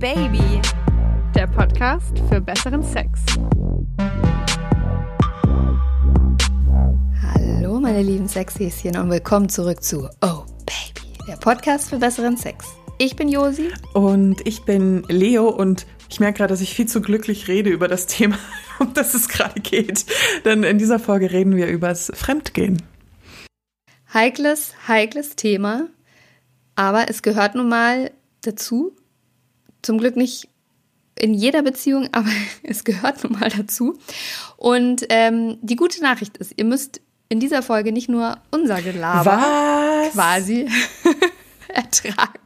Baby, der Podcast für besseren Sex. Hallo, meine lieben Sexhäschen und willkommen zurück zu Oh Baby, der Podcast für besseren Sex. Ich bin Josi. Und ich bin Leo und ich merke gerade, dass ich viel zu glücklich rede über das Thema, um das es gerade geht. Denn in dieser Folge reden wir übers Fremdgehen. Heikles, heikles Thema, aber es gehört nun mal dazu. Zum Glück nicht in jeder Beziehung, aber es gehört nun mal dazu. Und ähm, die gute Nachricht ist, ihr müsst in dieser Folge nicht nur unser Gelaber Was? quasi ertragen.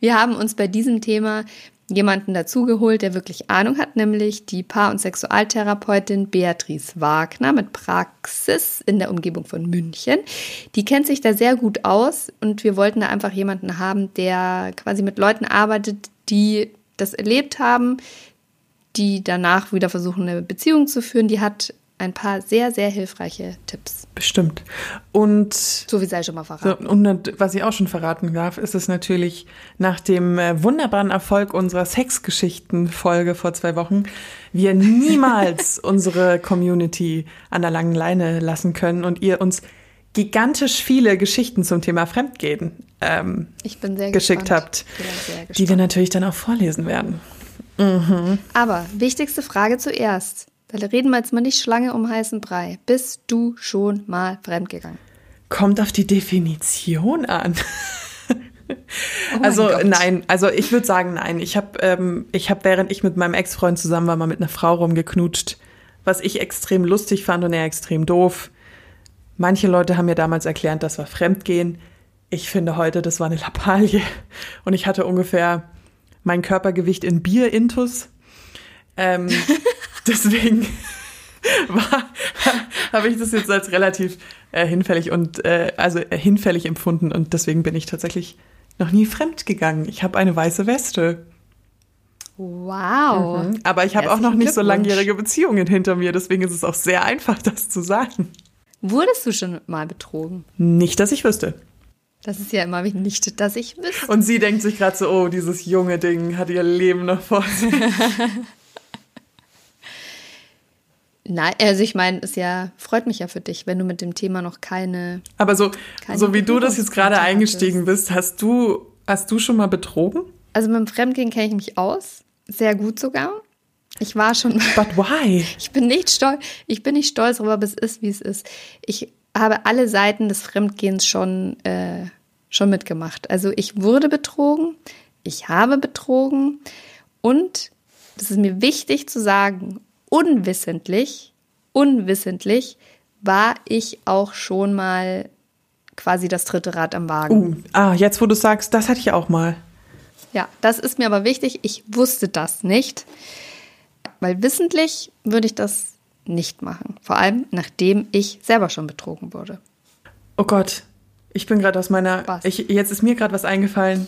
Wir haben uns bei diesem Thema jemanden dazugeholt, der wirklich Ahnung hat, nämlich die Paar- und Sexualtherapeutin Beatrice Wagner mit Praxis in der Umgebung von München. Die kennt sich da sehr gut aus und wir wollten da einfach jemanden haben, der quasi mit Leuten arbeitet, die das erlebt haben, die danach wieder versuchen, eine Beziehung zu führen. Die hat ein paar sehr, sehr hilfreiche Tipps. Bestimmt. Und So wie sei schon mal So, verraten. und was ich auch schon verraten darf, ist es natürlich nach dem äh, wunderbaren Erfolg unserer Sexgeschichten-Folge vor zwei Wochen, wir niemals unsere Community an der langen Leine lassen können und ihr uns gigantisch viele Geschichten zum Thema Fremdgehen ähm, Ich bin sehr geschickt gespannt. habt, Ich bin sehr die wir natürlich dann auch vorlesen werden. Aber wichtigste Frage zuerst. Da reden wir jetzt mal nicht Schlange um heißen Brei. Bist du schon mal fremdgegangen? Kommt auf die Definition an. Oh also Gott. nein, also ich würde sagen nein. Ich habe, ähm, ich habe, während ich mit meinem Ex-Freund zusammen war, mal mit einer Frau rumgeknutscht, was ich extrem lustig fand und er extrem doof. Manche Leute haben mir damals erklärt, das war Fremdgehen. Ich finde heute, das war eine Lappalie und ich hatte ungefähr mein Körpergewicht in Bier-Intus. Ähm, deswegen habe ich das jetzt als relativ äh, hinfällig und äh, also äh, hinfällig empfunden und deswegen bin ich tatsächlich noch nie fremd gegangen. Ich habe eine weiße Weste, Wow. aber ich habe auch noch nicht so langjährige Beziehungen hinter mir, deswegen ist es auch sehr einfach, das zu sagen. Wurdest du schon mal betrogen? Nicht, dass ich wüsste. Das ist ja immer nicht, dass ich wüsste. Und sie denkt sich gerade so, oh, dieses junge Ding hat ihr Leben noch vor sich. Nein, also ich meine, es ja freut mich ja für dich, wenn du mit dem Thema noch keine. Aber so, Keine so wie du das jetzt gerade eingestiegen bist, hast du, hast du schon mal betrogen? Also mit dem Fremdgehen kenne ich mich aus, sehr gut sogar. Ich war schon. But why? Ich bin nicht stolz. Ich bin nicht stolz darüber, aber es ist, wie es ist. Ich habe alle Seiten des Fremdgehens schon, äh, schon mitgemacht. Also ich wurde betrogen, ich habe betrogen und das ist mir wichtig zu sagen, unwissentlich, unwissentlich war ich auch schon mal quasi das dritte Rad am Wagen. Uh, ah, jetzt wo du sagst, das hatte ich auch mal. Ja, das ist mir aber wichtig. Ich wusste das nicht, weil wissentlich würde ich das nicht machen. Vor allem, nachdem ich selber schon betrogen wurde. Oh Gott, ich bin gerade aus meiner. Ich, jetzt ist mir gerade was eingefallen.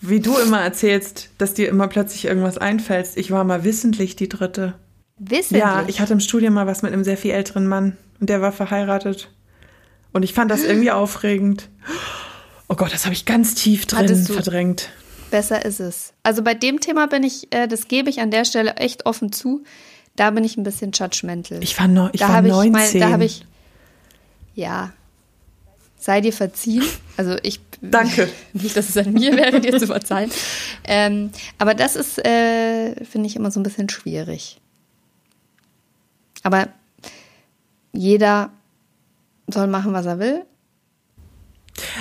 Wie du immer erzählst, dass dir immer plötzlich irgendwas einfällt. Ich war mal wissentlich die dritte. Wissentlich? Ja, ich hatte im Studium mal was mit einem sehr viel älteren Mann und der war verheiratet. Und ich fand das irgendwie aufregend. Oh Gott, das habe ich ganz tief drin verdrängt. Besser ist es. Also bei dem Thema bin ich, äh, das gebe ich an der Stelle echt offen zu. Da bin ich ein bisschen judgmental. Ich war, no, ich da war habe 19. Ich mein, da habe ich, ja, sei dir verziehen. Also ich, Danke. nicht, dass es an mir wäre, dir zu verzeihen. Ähm, aber das ist, äh, finde ich, immer so ein bisschen schwierig. Aber jeder soll machen, was er will.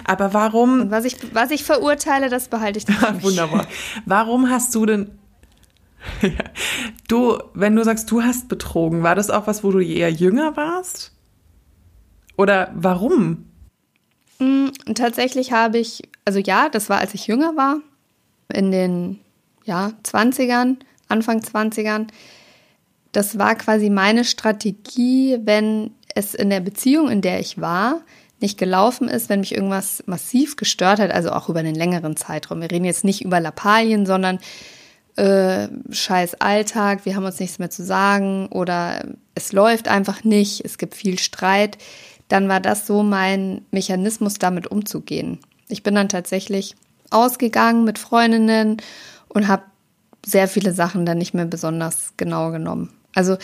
Aber warum Und was ich, was ich verurteile, das behalte ich dann. Wunderbar. Warum hast du denn. Ja. Du, wenn du sagst, du hast betrogen, war das auch was, wo du eher jünger warst? Oder warum? Mm, Tatsächlich habe ich, also ja, das war, als ich jünger war, in den ja, 20ern, Anfang 20ern. Das war quasi meine Strategie, wenn es in der Beziehung, in der ich war, nicht gelaufen ist, wenn mich irgendwas massiv gestört hat, also auch über einen längeren Zeitraum. Wir reden jetzt nicht über Lappalien, sondern äh, scheiß Alltag, wir haben uns nichts mehr zu sagen oder es läuft einfach nicht, es gibt viel Streit, dann war das so mein Mechanismus, damit umzugehen. Ich bin dann tatsächlich ausgegangen mit Freundinnen und habe sehr viele Sachen dann nicht mehr besonders genau genommen. Also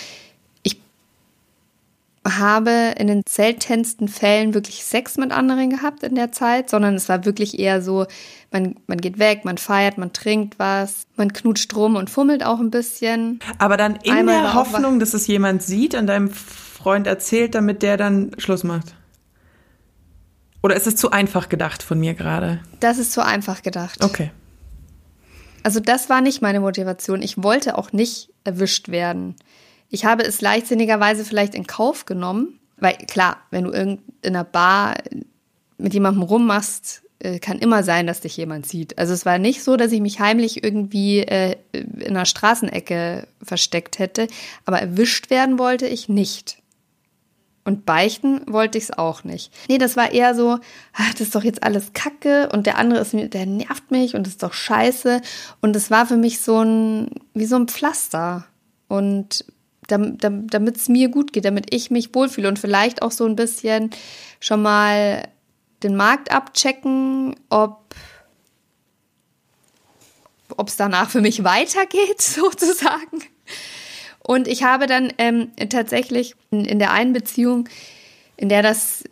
habe in den seltensten Fällen wirklich Sex mit anderen gehabt in der Zeit, sondern es war wirklich eher so, man, man geht weg, man feiert, man trinkt was, man knutscht rum und fummelt auch ein bisschen. Aber dann in Einmal der Hoffnung, dass es jemand sieht und deinem Freund erzählt, damit der dann Schluss macht. Oder ist es zu einfach gedacht von mir gerade? Das ist zu einfach gedacht. Okay. Also das war nicht meine Motivation. Ich wollte auch nicht erwischt werden. Ich habe es leichtsinnigerweise vielleicht in Kauf genommen, weil klar, wenn du in einer Bar mit jemandem rummachst, äh, kann immer sein, dass dich jemand sieht. Also es war nicht so, dass ich mich heimlich irgendwie äh, in einer Straßenecke versteckt hätte, aber erwischt werden wollte ich nicht. Und beichten wollte ich es auch nicht. Nee, das war eher so, ach, das ist doch jetzt alles Kacke und der andere ist der nervt mich und das ist doch scheiße. Und es war für mich so ein, wie so ein Pflaster. Und damit es mir gut geht, damit ich mich wohlfühle und vielleicht auch so ein bisschen schon mal den Markt abchecken, ob es danach für mich weitergeht, sozusagen. Und ich habe dann ähm, tatsächlich in, in, der einen Beziehung, in der das,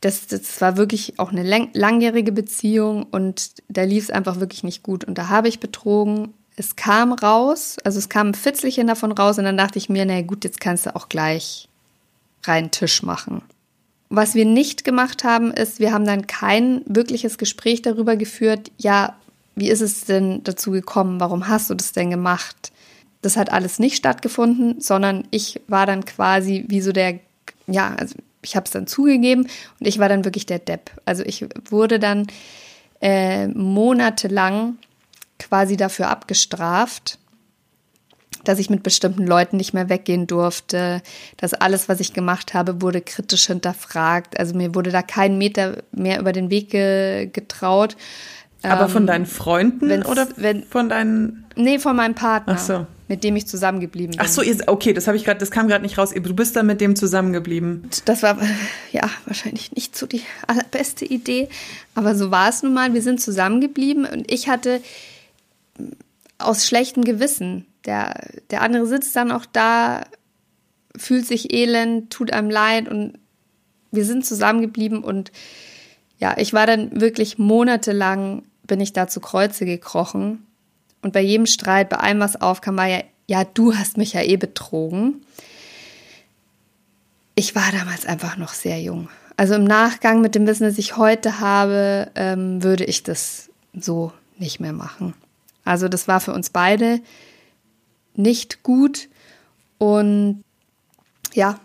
das, das war wirklich auch eine lang, langjährige Beziehung und da lief es einfach wirklich nicht gut. Und da habe ich betrogen. Es kam raus, also es kam ein Fitzelchen davon raus und dann dachte ich mir, na gut, jetzt kannst du auch gleich rein Tisch machen. Was wir nicht gemacht haben, ist, wir haben dann kein wirkliches Gespräch darüber geführt, ja, wie ist es denn dazu gekommen? Warum hast du das denn gemacht? das hat alles nicht stattgefunden, sondern ich war dann quasi wie so der, ja, also ich habe es dann zugegeben und ich war dann wirklich der Depp. Also ich wurde dann äh, monatelang quasi dafür abgestraft, dass ich mit bestimmten Leuten nicht mehr weggehen durfte, dass alles, was ich gemacht habe, wurde kritisch hinterfragt. Also mir wurde da kein Meter mehr über den Weg ge getraut. Aber von ähm, deinen Freunden oder wenn, von deinen? Nee, von meinem Partner. Ach so mit dem ich zusammengeblieben bin. Ach so, okay, das habe ich gerade, das kam gerade nicht raus. Du bist dann mit dem zusammengeblieben. Das war ja wahrscheinlich nicht so die allerbeste Idee, aber so war es nun mal. Wir sind zusammengeblieben und ich hatte aus schlechtem Gewissen. Der, der andere sitzt dann auch da, fühlt sich elend, tut einem leid und wir sind zusammengeblieben und ja, ich war dann wirklich monatelang bin ich da zu Kreuze gekrochen und bei jedem Streit, bei allem, was aufkam, war ja, ja, du hast mich ja eh betrogen. Ich war damals einfach noch sehr jung. Also im Nachgang mit dem Wissen, das ich heute habe, ähm, würde ich das so nicht mehr machen. Also das war für uns beide nicht gut und ja,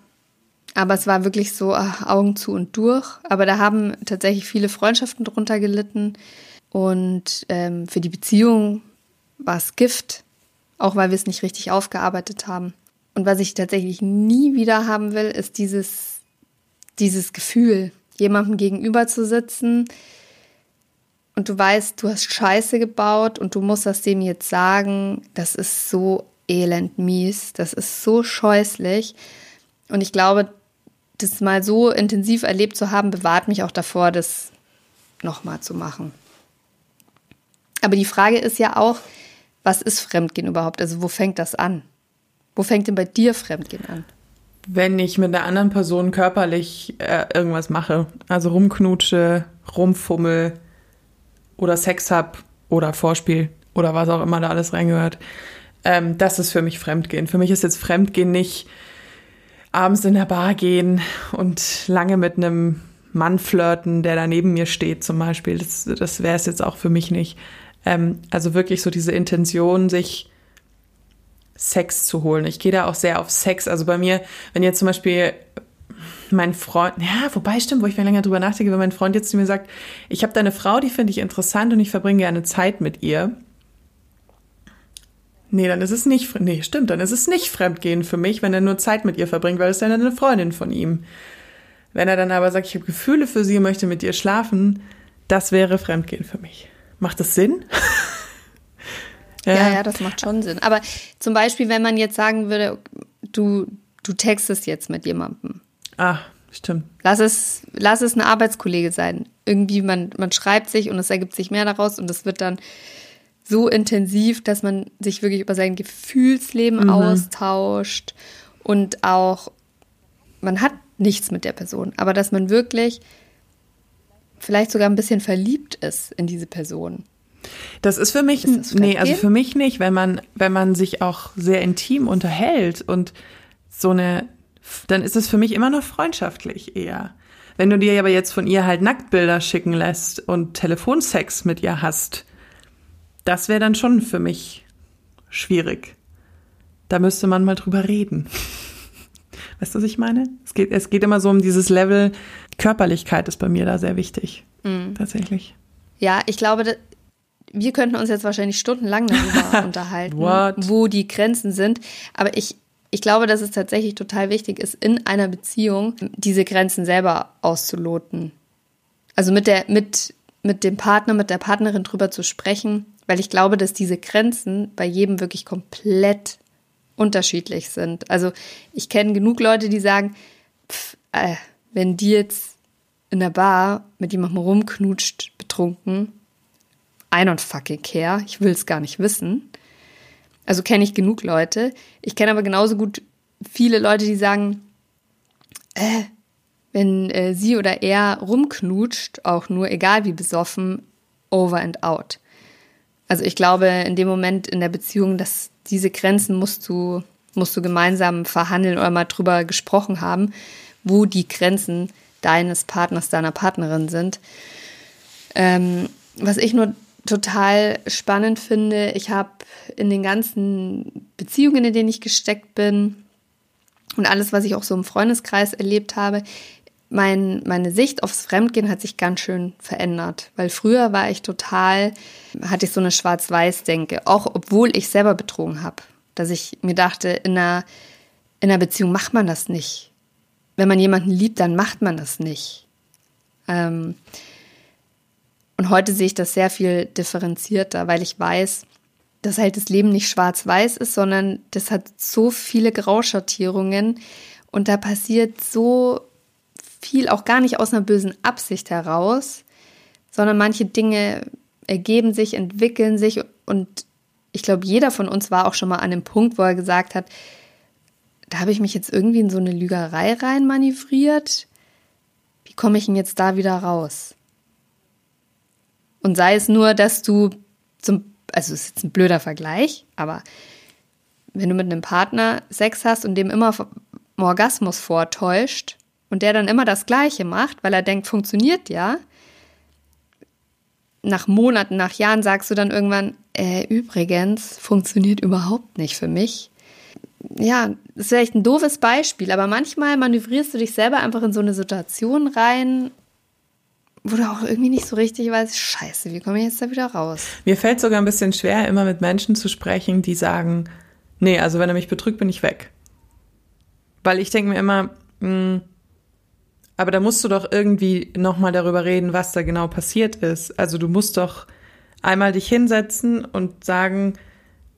aber es war wirklich so ach, Augen zu und durch. Aber da haben tatsächlich viele Freundschaften drunter gelitten und ähm, für die Beziehung war es Gift, auch weil wir es nicht richtig aufgearbeitet haben. Und was ich tatsächlich nie wieder haben will, ist dieses, dieses Gefühl, jemandem gegenüber zu sitzen und du weißt, du hast Scheiße gebaut und du musst das dem jetzt sagen, das ist so elend mies, das ist so scheußlich. Und ich glaube, das mal so intensiv erlebt zu haben, bewahrt mich auch davor, das nochmal zu machen. Aber die Frage ist ja auch, was ist Fremdgehen überhaupt? Also wo fängt das an? Wo fängt denn bei dir Fremdgehen an? Wenn ich mit einer anderen Person körperlich äh, irgendwas mache, also rumknutsche, rumfummel oder Sex hab oder Vorspiel oder was auch immer da alles reingehört, ähm, das ist für mich Fremdgehen. Für mich ist jetzt Fremdgehen nicht abends in der Bar gehen und lange mit einem Mann flirten, der da neben mir steht zum Beispiel. Das, das wäre es jetzt auch für mich nicht. Ähm, also wirklich so diese Intention, sich Sex zu holen. Ich gehe da auch sehr auf Sex. Also bei mir, wenn jetzt zum Beispiel mein Freund, ja, wobei stimmt, wo ich mir länger drüber nachdenke, wenn mein Freund jetzt zu mir sagt, ich habe da eine Frau, die finde ich interessant und ich verbringe gerne Zeit mit ihr. Nee, dann ist es nicht, nee, stimmt, dann ist es nicht Fremdgehen für mich, wenn er nur Zeit mit ihr verbringt, weil es ist ja eine Freundin von ihm. Wenn er dann aber sagt, ich habe Gefühle für sie und möchte mit ihr schlafen, das wäre Fremdgehen für mich. Macht das Sinn? ja. ja, ja, das macht schon Sinn. Aber zum Beispiel, wenn man jetzt sagen würde, du, du textest jetzt mit jemandem. Ah, stimmt. Lass es, lass es ein Arbeitskollege sein. Irgendwie, man, man schreibt sich und es ergibt sich mehr daraus und es wird dann so intensiv, dass man sich wirklich über sein Gefühlsleben mhm. austauscht und auch, man hat nichts mit der Person, aber dass man wirklich vielleicht sogar ein bisschen verliebt ist in diese Person. Das ist für mich, ist nee, also für mich nicht, wenn man, wenn man sich auch sehr intim unterhält und so eine, dann ist es für mich immer noch freundschaftlich eher. Wenn du dir aber jetzt von ihr halt Nacktbilder schicken lässt und Telefonsex mit ihr hast, das wäre dann schon für mich schwierig. Da müsste man mal drüber reden. Weißt du, was ich meine? Es geht, es geht immer so um dieses Level Körperlichkeit ist bei mir da sehr wichtig. Mhm. Tatsächlich. Ja, ich glaube, wir könnten uns jetzt wahrscheinlich stundenlang darüber unterhalten, wo die Grenzen sind. Aber ich, ich glaube, dass es tatsächlich total wichtig ist, in einer Beziehung diese Grenzen selber auszuloten. Also mit der, mit, mit dem Partner, mit der Partnerin drüber zu sprechen, weil ich glaube, dass diese Grenzen bei jedem wirklich komplett unterschiedlich sind. Also ich kenne genug Leute, die sagen, pff, äh, wenn die jetzt in der Bar mit jemandem rumknutscht, betrunken, I don't fucking care, ich will es gar nicht wissen. Also kenne ich genug Leute. Ich kenne aber genauso gut viele Leute, die sagen, äh, wenn äh, sie oder er rumknutscht, auch nur, egal wie besoffen, over and out. Also ich glaube, in dem Moment in der Beziehung, dass diese Grenzen musst du, musst du gemeinsam verhandeln oder mal drüber gesprochen haben, wo die Grenzen deines Partners, deiner Partnerin sind. Ähm, was ich nur total spannend finde, ich habe in den ganzen Beziehungen, in denen ich gesteckt bin und alles, was ich auch so im Freundeskreis erlebt habe, mein, meine Sicht aufs Fremdgehen hat sich ganz schön verändert. Weil früher war ich total, hatte ich so eine Schwarz-Weiß-Denke, auch obwohl ich selber betrogen habe. Dass ich mir dachte, in einer, in einer Beziehung macht man das nicht. Wenn man jemanden liebt, dann macht man das nicht. Ähm, und heute sehe ich das sehr viel differenzierter, weil ich weiß, dass halt das Leben nicht schwarz-weiß ist, sondern das hat so viele Grauschattierungen und da passiert so viel auch gar nicht aus einer bösen Absicht heraus, sondern manche Dinge ergeben sich, entwickeln sich und ich glaube, jeder von uns war auch schon mal an dem Punkt, wo er gesagt hat, da habe ich mich jetzt irgendwie in so eine Lügerei rein manövriert. Wie komme ich denn jetzt da wieder raus? Und sei es nur, dass du zum, also es ist jetzt ein blöder Vergleich, aber wenn du mit einem Partner Sex hast und dem immer Orgasmus vortäuscht, und der dann immer das Gleiche macht, weil er denkt, funktioniert ja, nach Monaten, nach Jahren sagst du dann irgendwann, äh, übrigens, funktioniert überhaupt nicht für mich. Ja, das ist vielleicht ein doofes Beispiel, aber manchmal manövrierst du dich selber einfach in so eine Situation rein, wo du auch irgendwie nicht so richtig weißt, scheiße, wie komme ich jetzt da wieder raus? Mir fällt sogar ein bisschen schwer, immer mit Menschen zu sprechen, die sagen, nee, also wenn er mich betrügt, bin ich weg. Weil ich denke mir immer, mh, hm, aber da musst du doch irgendwie nochmal darüber reden, was da genau passiert ist. Also du musst doch einmal dich hinsetzen und sagen,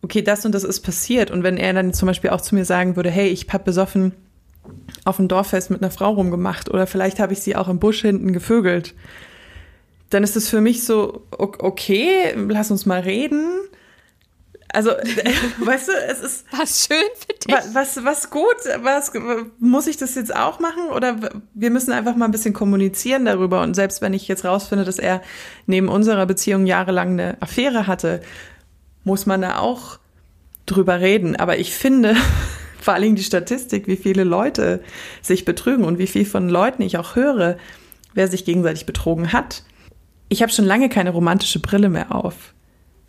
okay, das und das ist passiert. Und wenn er dann zum Beispiel auch zu mir sagen würde, hey, ich hab besoffen auf dem Dorffest mit einer Frau rumgemacht oder vielleicht habe ich sie auch im Busch hinten gevögelt, dann ist es für mich so, okay, lass uns mal reden. Also, weißt du, es ist. Was schön für dich. Was, was gut, was, muss ich das jetzt auch machen? Oder wir müssen einfach mal ein bisschen kommunizieren darüber. Und selbst wenn ich jetzt rausfinde, dass er neben unserer Beziehung jahrelang eine Affäre hatte, muss man da auch drüber reden. Aber ich finde, vor allem die Statistik, wie viele Leute sich betrügen und wie viel von Leuten ich auch höre, wer sich gegenseitig betrogen hat. Ich habe schon lange keine romantische Brille mehr auf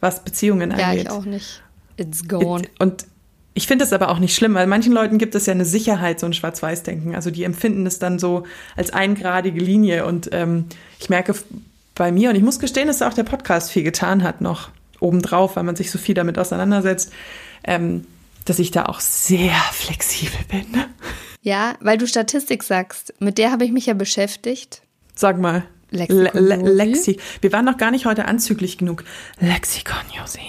was Beziehungen angeht. Ja, ich auch nicht. It's gone. Und ich finde es aber auch nicht schlimm, weil manchen Leuten gibt es ja eine Sicherheit, so ein Schwarz-Weiß-Denken. Also die empfinden es dann so als eingradige Linie. Und ähm, ich merke bei mir, und ich muss gestehen, dass auch der Podcast viel getan hat noch obendrauf, weil man sich so viel damit auseinandersetzt, ähm, dass ich da auch sehr flexibel bin. Ja, weil du Statistik sagst, mit der habe ich mich ja beschäftigt. Sag mal. Lexikon Lexi. Wir waren noch gar nicht heute anzüglich genug. Lexikon Josi.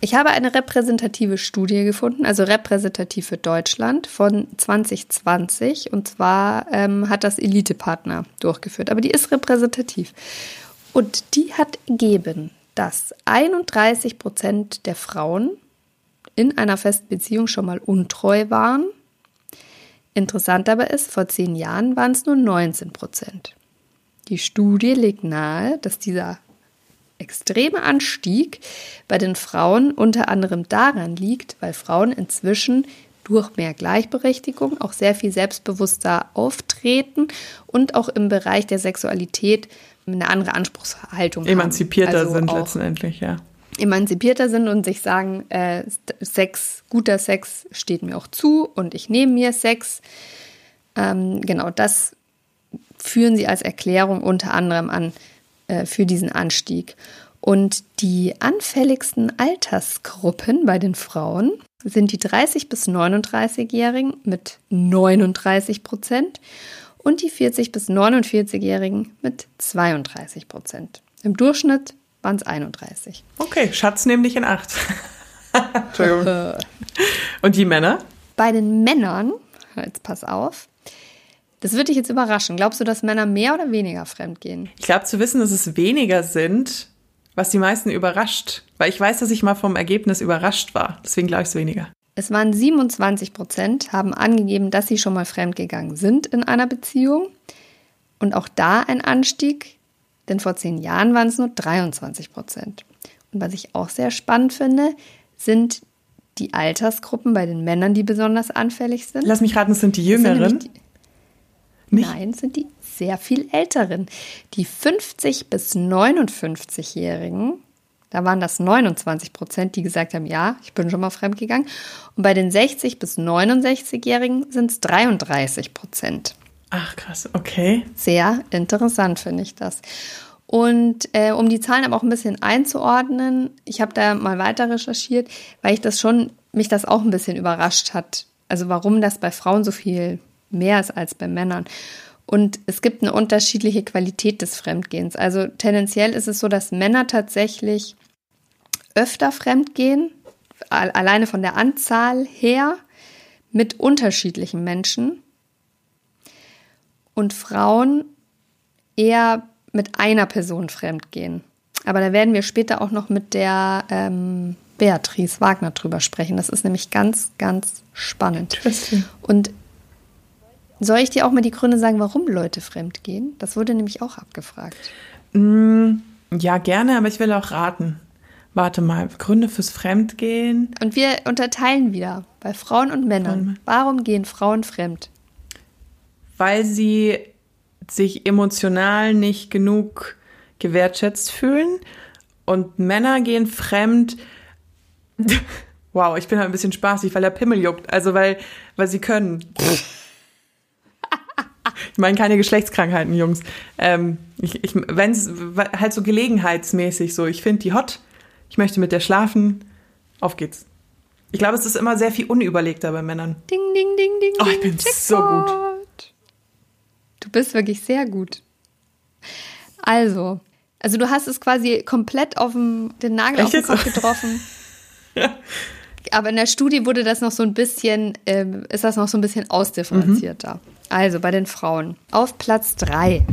Ich habe eine repräsentative Studie gefunden, also repräsentativ für Deutschland von 2020. Und zwar ähm, hat das Elite-Partner durchgeführt, aber die ist repräsentativ. Und die hat ergeben, dass 31 Prozent der Frauen in einer festen Beziehung schon mal untreu waren. Interessant aber ist, vor zehn Jahren waren es nur 19 Prozent. Die Studie legt nahe, dass dieser extreme Anstieg bei den Frauen unter anderem daran liegt, weil Frauen inzwischen durch mehr Gleichberechtigung auch sehr viel selbstbewusster auftreten und auch im Bereich der Sexualität eine andere Anspruchshaltung Emanzipierter haben. Also sind letztendlich, ja. Emanzipierter sind und sich sagen, äh, Sex, guter Sex steht mir auch zu und ich nehme mir Sex. Ähm, genau, das führen sie als Erklärung unter anderem an äh, für diesen Anstieg. Und die anfälligsten Altersgruppen bei den Frauen sind die 30 bis 39-Jährigen mit 39 Prozent und die 40 bis 49-Jährigen mit 32 Prozent. Im Durchschnitt waren es 31. Okay, Schatz, nimm dich in Acht. Entschuldigung. und die Männer? Bei den Männern, jetzt pass auf, das würde dich jetzt überraschen. Glaubst du, dass Männer mehr oder weniger fremd gehen? Ich glaube zu wissen, dass es weniger sind, was die meisten überrascht. Weil ich weiß, dass ich mal vom Ergebnis überrascht war. Deswegen glaube ich es weniger. Es waren 27 Prozent, haben angegeben, dass sie schon mal fremdgegangen sind in einer Beziehung. Und auch da ein Anstieg, denn vor zehn Jahren waren es nur 23 Prozent. Und was ich auch sehr spannend finde, sind die Altersgruppen bei den Männern, die besonders anfällig sind. Lass mich raten, es sind die Jüngeren. Sind die, Nein, sind die sehr viel Älteren. Die 50 bis 59-Jährigen da waren das 29 Prozent, die gesagt haben, ja, ich bin schon mal fremdgegangen. Und bei den 60 bis 69-Jährigen sind es 33 Prozent. Ach krass, okay. Sehr interessant finde ich das. Und äh, um die Zahlen aber auch ein bisschen einzuordnen, ich habe da mal weiter recherchiert, weil ich das schon, mich das auch ein bisschen überrascht hat. Also warum das bei Frauen so viel mehr ist als bei Männern. Und es gibt eine unterschiedliche Qualität des Fremdgehens. Also tendenziell ist es so, dass Männer tatsächlich öfter fremdgehen, alleine von der Anzahl her, mit unterschiedlichen Menschen. Und Frauen eher mit einer Person fremdgehen. Aber da werden wir später auch noch mit der ähm, Beatrice Wagner drüber sprechen. Das ist nämlich ganz, ganz spannend. Und soll ich dir auch mal die Gründe sagen, warum Leute fremd gehen? Das wurde nämlich auch abgefragt. Mm, ja, gerne, aber ich will auch raten. Warte mal, Gründe fürs Fremdgehen. Und wir unterteilen wieder bei Frauen und Männern. Warum gehen Frauen fremd? Weil sie sich emotional nicht genug gewertschätzt fühlen. Und Männer gehen fremd. wow, ich bin halt ein bisschen spaßig, weil der Pimmel juckt. Also weil, weil sie können. Ich meine keine Geschlechtskrankheiten, Jungs. Ähm, ich, ich, Wenn es halt so gelegenheitsmäßig so, ich finde die hot, ich möchte mit der schlafen, auf geht's. Ich glaube, es ist immer sehr viel unüberlegter bei Männern. Ding, ding, ding, ding. Oh, ich bin so gut. Du bist wirklich sehr gut. Also, also du hast es quasi komplett auf den, Nagel Echt auf den Kopf getroffen. ja. Aber in der Studie wurde das noch so ein bisschen, äh, ist das noch so ein bisschen ausdifferenzierter. Mhm. Also bei den Frauen. Auf Platz 3.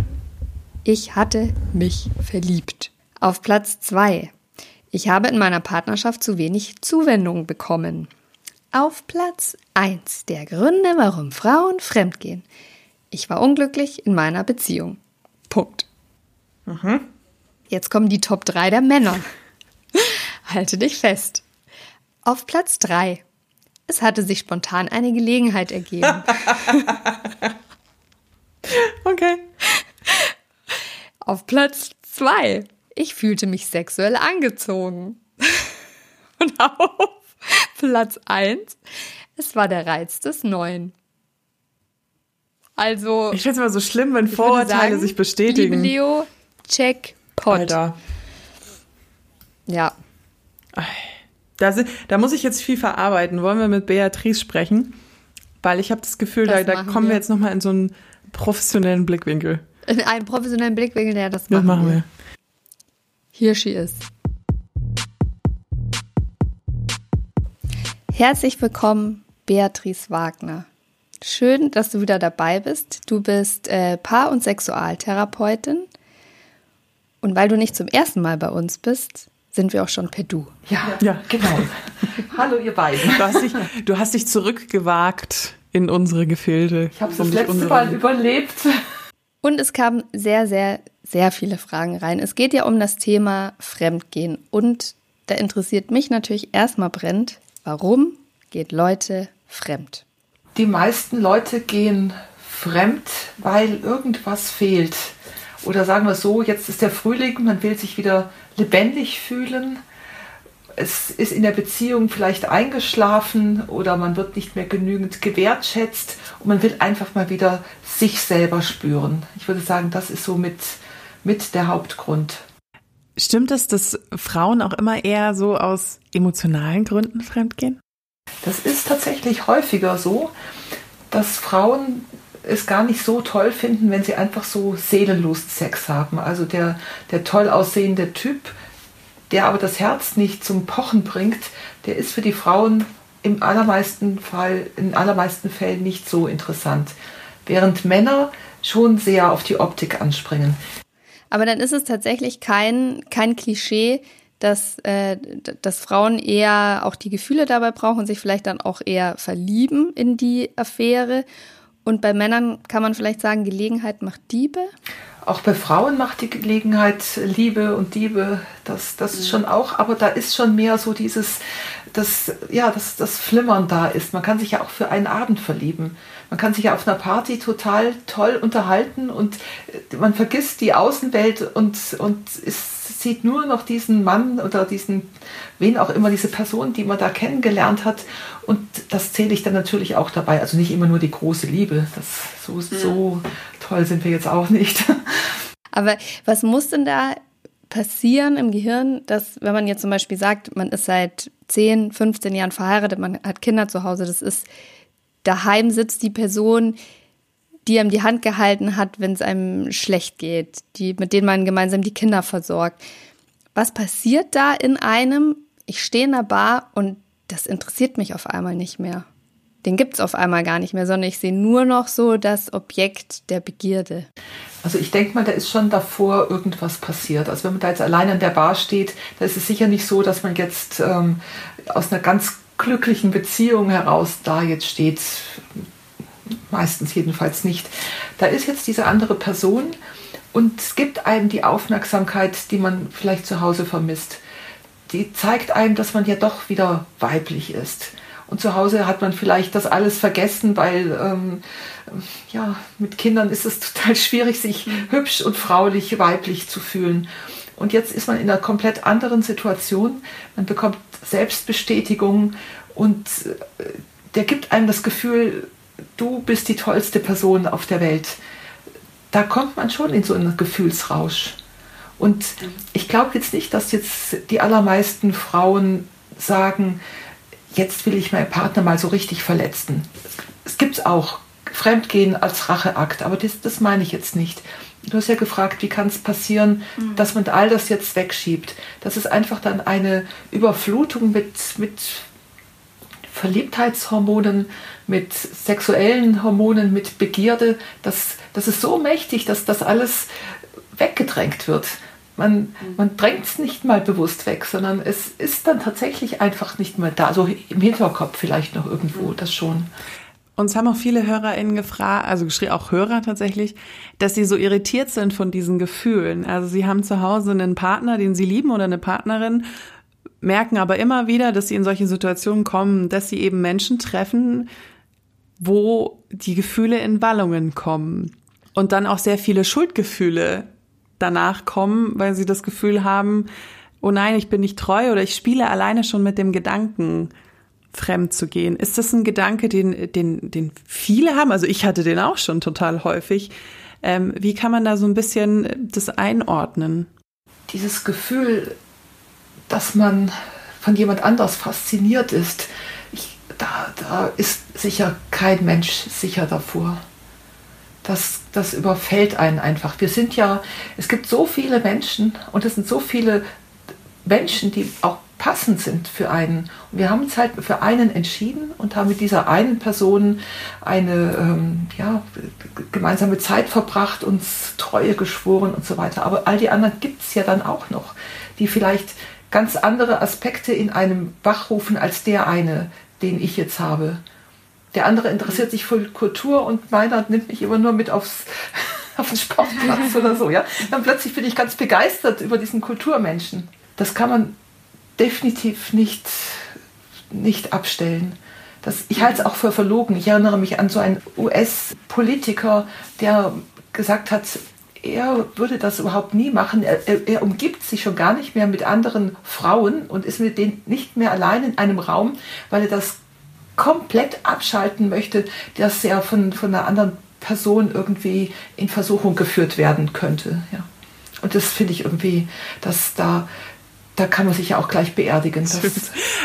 Ich hatte mich verliebt. Auf Platz 2. Ich habe in meiner Partnerschaft zu wenig Zuwendung bekommen. Auf Platz 1 der Gründe, warum Frauen fremdgehen. Ich war unglücklich in meiner Beziehung. Punkt. Mhm. Jetzt kommen die Top 3 der Männer. Halte dich fest. Auf Platz 3 es hatte sich spontan eine Gelegenheit ergeben. okay. Auf Platz zwei. Ich fühlte mich sexuell angezogen. Und auf Platz eins. Es war der Reiz des Neuen. Also. Ich finde es immer so schlimm, wenn Vorurteile sagen, sich bestätigen. Liebe Leo, check Pot. Alter. Ja. Da, da muss ich jetzt viel verarbeiten. Wollen wir mit Beatrice sprechen? Weil ich habe das Gefühl, das da, da kommen wir, wir jetzt nochmal in so einen professionellen Blickwinkel. In einen professionellen Blickwinkel, ja, das, das machen, wir. wir. Hier she is. Herzlich willkommen, Beatrice Wagner. Schön, dass du wieder dabei bist. Du bist äh, Paar- und Sexualtherapeutin. Und weil du nicht zum ersten Mal bei uns bist, sind wir auch schon per Du. Ja, ja. genau. Hallo ihr beiden. Du hast, dich, du hast dich zurückgewagt in unsere Gefilde. Ich habe es das letzte Mal überlebt. Und es kamen sehr, sehr, sehr viele Fragen rein. Es geht ja um das Thema Fremdgehen. Und da interessiert mich natürlich erstmal brennt, warum geht Leute fremd? Die meisten Leute gehen fremd, weil irgendwas fehlt. Oder sagen wir so, jetzt ist der Frühling, man will sich wieder lebendig fühlen. Es ist in der Beziehung vielleicht eingeschlafen oder man wird nicht mehr genügend gewertschätzt und man will einfach mal wieder sich selber spüren. Ich würde sagen, das ist so mit, mit der Hauptgrund. Stimmt es, dass Frauen auch immer eher so aus emotionalen Gründen fremdgehen? Das ist tatsächlich häufiger so, dass Frauen es gar nicht so toll finden, wenn sie einfach so seelenlos Sex haben. Also der, der toll aussehende Typ, der aber das Herz nicht zum Pochen bringt, der ist für die Frauen im allermeisten Fall, in allermeisten Fällen nicht so interessant. Während Männer schon sehr auf die Optik anspringen. Aber dann ist es tatsächlich kein, kein Klischee, dass, äh, dass Frauen eher auch die Gefühle dabei brauchen, sich vielleicht dann auch eher verlieben in die Affäre und bei Männern kann man vielleicht sagen, Gelegenheit macht Diebe? Auch bei Frauen macht die Gelegenheit Liebe und Diebe, das, das ist schon auch, aber da ist schon mehr so dieses, das, ja, das, das Flimmern da ist. Man kann sich ja auch für einen Abend verlieben. Man kann sich ja auf einer Party total toll unterhalten und man vergisst die Außenwelt und, und ist, sieht nur noch diesen Mann oder diesen, wen auch immer, diese Person, die man da kennengelernt hat. Und das zähle ich dann natürlich auch dabei. Also nicht immer nur die große Liebe. Das, so, so toll sind wir jetzt auch nicht. Aber was muss denn da passieren im Gehirn, dass wenn man jetzt zum Beispiel sagt, man ist seit 10, 15 Jahren verheiratet, man hat Kinder zu Hause, das ist daheim sitzt die Person, die einem die Hand gehalten hat, wenn es einem schlecht geht, die, mit denen man gemeinsam die Kinder versorgt. Was passiert da in einem? Ich stehe in der Bar und das interessiert mich auf einmal nicht mehr. Den gibt es auf einmal gar nicht mehr, sondern ich sehe nur noch so das Objekt der Begierde. Also ich denke mal, da ist schon davor irgendwas passiert. Also wenn man da jetzt allein an der Bar steht, da ist es sicher nicht so, dass man jetzt ähm, aus einer ganz glücklichen Beziehung heraus da jetzt steht. Meistens jedenfalls nicht. Da ist jetzt diese andere Person und es gibt einem die Aufmerksamkeit, die man vielleicht zu Hause vermisst. Die zeigt einem, dass man ja doch wieder weiblich ist. Und zu Hause hat man vielleicht das alles vergessen, weil ähm, ja, mit Kindern ist es total schwierig, sich mhm. hübsch und fraulich, weiblich zu fühlen. Und jetzt ist man in einer komplett anderen Situation. Man bekommt Selbstbestätigung und äh, der gibt einem das Gefühl, du bist die tollste Person auf der Welt. Da kommt man schon in so einen Gefühlsrausch. Und ich glaube jetzt nicht, dass jetzt die allermeisten Frauen sagen, jetzt will ich meinen Partner mal so richtig verletzen. Es gibt auch Fremdgehen als Racheakt, aber das, das meine ich jetzt nicht. Du hast ja gefragt, wie kann es passieren, mhm. dass man all das jetzt wegschiebt. Das ist einfach dann eine Überflutung mit, mit Verliebtheitshormonen, mit sexuellen Hormonen, mit Begierde. Das, das ist so mächtig, dass das alles weggedrängt wird. Man, mhm. man drängt es nicht mal bewusst weg, sondern es ist dann tatsächlich einfach nicht mehr da. So im Hinterkopf vielleicht noch irgendwo, mhm. das schon. Uns haben auch viele HörerInnen gefragt, also geschrieben, auch Hörer tatsächlich, dass sie so irritiert sind von diesen Gefühlen. Also sie haben zu Hause einen Partner, den sie lieben oder eine Partnerin, merken aber immer wieder, dass sie in solche Situationen kommen, dass sie eben Menschen treffen, wo die Gefühle in Wallungen kommen. Und dann auch sehr viele Schuldgefühle danach kommen, weil sie das Gefühl haben, oh nein, ich bin nicht treu oder ich spiele alleine schon mit dem Gedanken, fremd zu gehen. Ist das ein Gedanke, den, den, den viele haben? Also ich hatte den auch schon total häufig. Ähm, wie kann man da so ein bisschen das einordnen? Dieses Gefühl, dass man von jemand anders fasziniert ist, ich, da, da ist sicher kein Mensch sicher davor. Das, das überfällt einen einfach. Wir sind ja, es gibt so viele Menschen und es sind so viele Menschen, die auch passend sind für einen. Und wir haben uns halt für einen entschieden und haben mit dieser einen Person eine ähm, ja, gemeinsame Zeit verbracht, uns Treue geschworen und so weiter. Aber all die anderen gibt es ja dann auch noch, die vielleicht ganz andere Aspekte in einem wachrufen als der eine, den ich jetzt habe. Der andere interessiert sich für Kultur und meiner nimmt mich immer nur mit aufs, auf den Sportplatz oder so. Ja? Dann plötzlich bin ich ganz begeistert über diesen Kulturmenschen. Das kann man definitiv nicht, nicht abstellen. Das, ich halte es auch für verlogen. Ich erinnere mich an so einen US-Politiker, der gesagt hat, er würde das überhaupt nie machen. Er, er, er, umgibt sich schon gar nicht mehr mit anderen Frauen und ist mit denen nicht mehr allein in einem Raum, weil er das komplett abschalten möchte, dass er von, von einer anderen Person irgendwie in Versuchung geführt werden könnte. Ja. Und das finde ich irgendwie, dass da da kann man sich ja auch gleich beerdigen.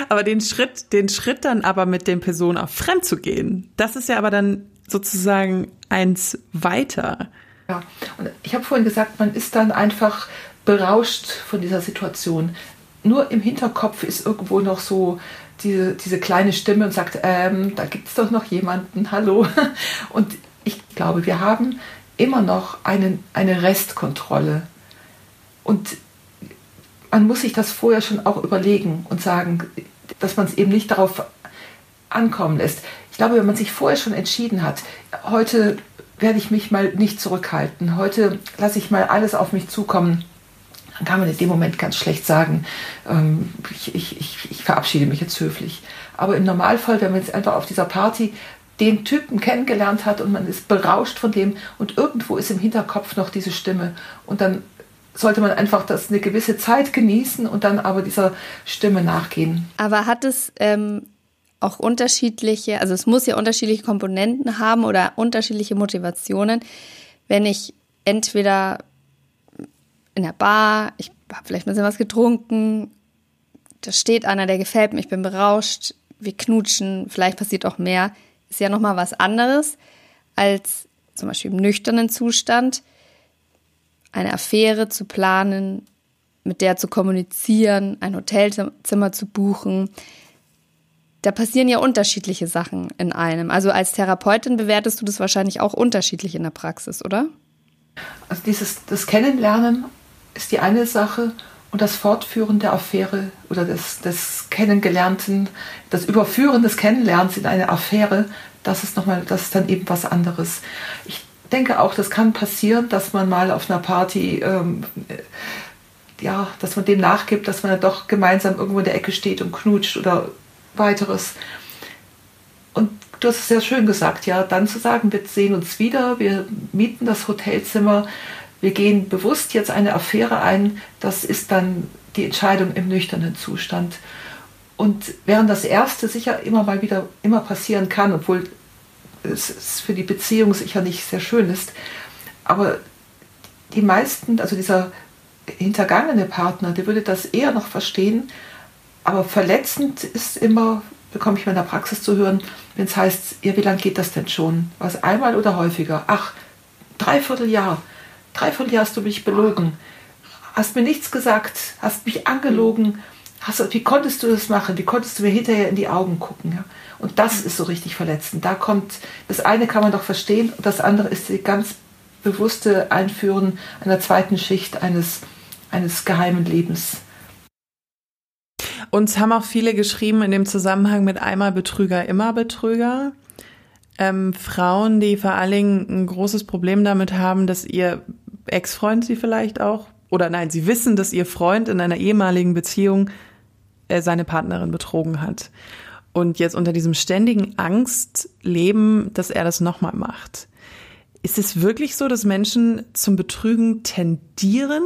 aber den Schritt, den Schritt dann aber mit den Personen auch fremd zu gehen, das ist ja aber dann sozusagen eins weiter. Ja, und ich habe vorhin gesagt, man ist dann einfach berauscht von dieser Situation. Nur im Hinterkopf ist irgendwo noch so diese, diese kleine Stimme und sagt, ähm, da gibt es doch noch jemanden, hallo. Und ich glaube, wir haben immer noch einen, eine Restkontrolle. Und man muss sich das vorher schon auch überlegen und sagen, dass man es eben nicht darauf ankommen lässt. Ich glaube, wenn man sich vorher schon entschieden hat, heute werde ich mich mal nicht zurückhalten, heute lasse ich mal alles auf mich zukommen, dann kann man in dem Moment ganz schlecht sagen, ähm, ich, ich, ich, verabschiede mich jetzt höflich. Aber im Normalfall, wenn man jetzt einfach auf dieser Party den Typen kennengelernt hat und man ist berauscht von dem und irgendwo ist im Hinterkopf noch diese Stimme und dann sollte man einfach das eine gewisse Zeit genießen und dann aber dieser Stimme nachgehen. Aber hat es ähm, auch unterschiedliche, also es muss ja unterschiedliche Komponenten haben oder unterschiedliche Motivationen, wenn ich entweder in der Bar, ich habe vielleicht ein bisschen was getrunken, da steht einer, der gefällt mir, ich bin berauscht, wir knutschen, vielleicht passiert auch mehr, ist ja nochmal was anderes als zum Beispiel im nüchternen Zustand eine Affäre zu planen, mit der zu kommunizieren, ein Hotelzimmer zu buchen. Da passieren ja unterschiedliche Sachen in einem. Also als Therapeutin bewertest du das wahrscheinlich auch unterschiedlich in der Praxis, oder? Also dieses das Kennenlernen ist die eine Sache und das Fortführen der Affäre oder des, des Kennengelernten, das Überführen des Kennenlernens in eine Affäre, das ist nochmal, das ist dann eben was anderes. Ich denke auch, das kann passieren, dass man mal auf einer Party, ähm, ja, dass man dem nachgibt, dass man dann doch gemeinsam irgendwo in der Ecke steht und knutscht oder weiteres. Und du hast es sehr schön gesagt, ja, dann zu sagen, wir sehen uns wieder, wir mieten das Hotelzimmer, wir gehen bewusst jetzt eine Affäre ein, das ist dann die Entscheidung im nüchternen Zustand. Und während das erste sicher immer mal wieder immer passieren kann, obwohl es für die Beziehung sicher nicht sehr schön ist. Aber die meisten, also dieser hintergangene Partner, der würde das eher noch verstehen. Aber verletzend ist immer, bekomme ich in meiner Praxis zu hören, wenn es heißt, ja, wie lange geht das denn schon? Was einmal oder häufiger? Ach, dreiviertel Jahr. Dreiviertel Jahr hast du mich belogen. Hast mir nichts gesagt, hast mich angelogen. Hast, wie konntest du das machen? Wie konntest du mir hinterher in die Augen gucken? Ja? Und das ist so richtig verletzend. Da kommt, das eine kann man doch verstehen und das andere ist die ganz bewusste Einführen einer zweiten Schicht eines, eines geheimen Lebens. Uns haben auch viele geschrieben in dem Zusammenhang mit einmal Betrüger, immer Betrüger. Ähm, Frauen, die vor allen Dingen ein großes Problem damit haben, dass ihr Ex-Freund sie vielleicht auch, oder nein, sie wissen, dass ihr Freund in einer ehemaligen Beziehung äh, seine Partnerin betrogen hat und jetzt unter diesem ständigen Angst leben, dass er das nochmal macht. Ist es wirklich so, dass Menschen zum Betrügen tendieren?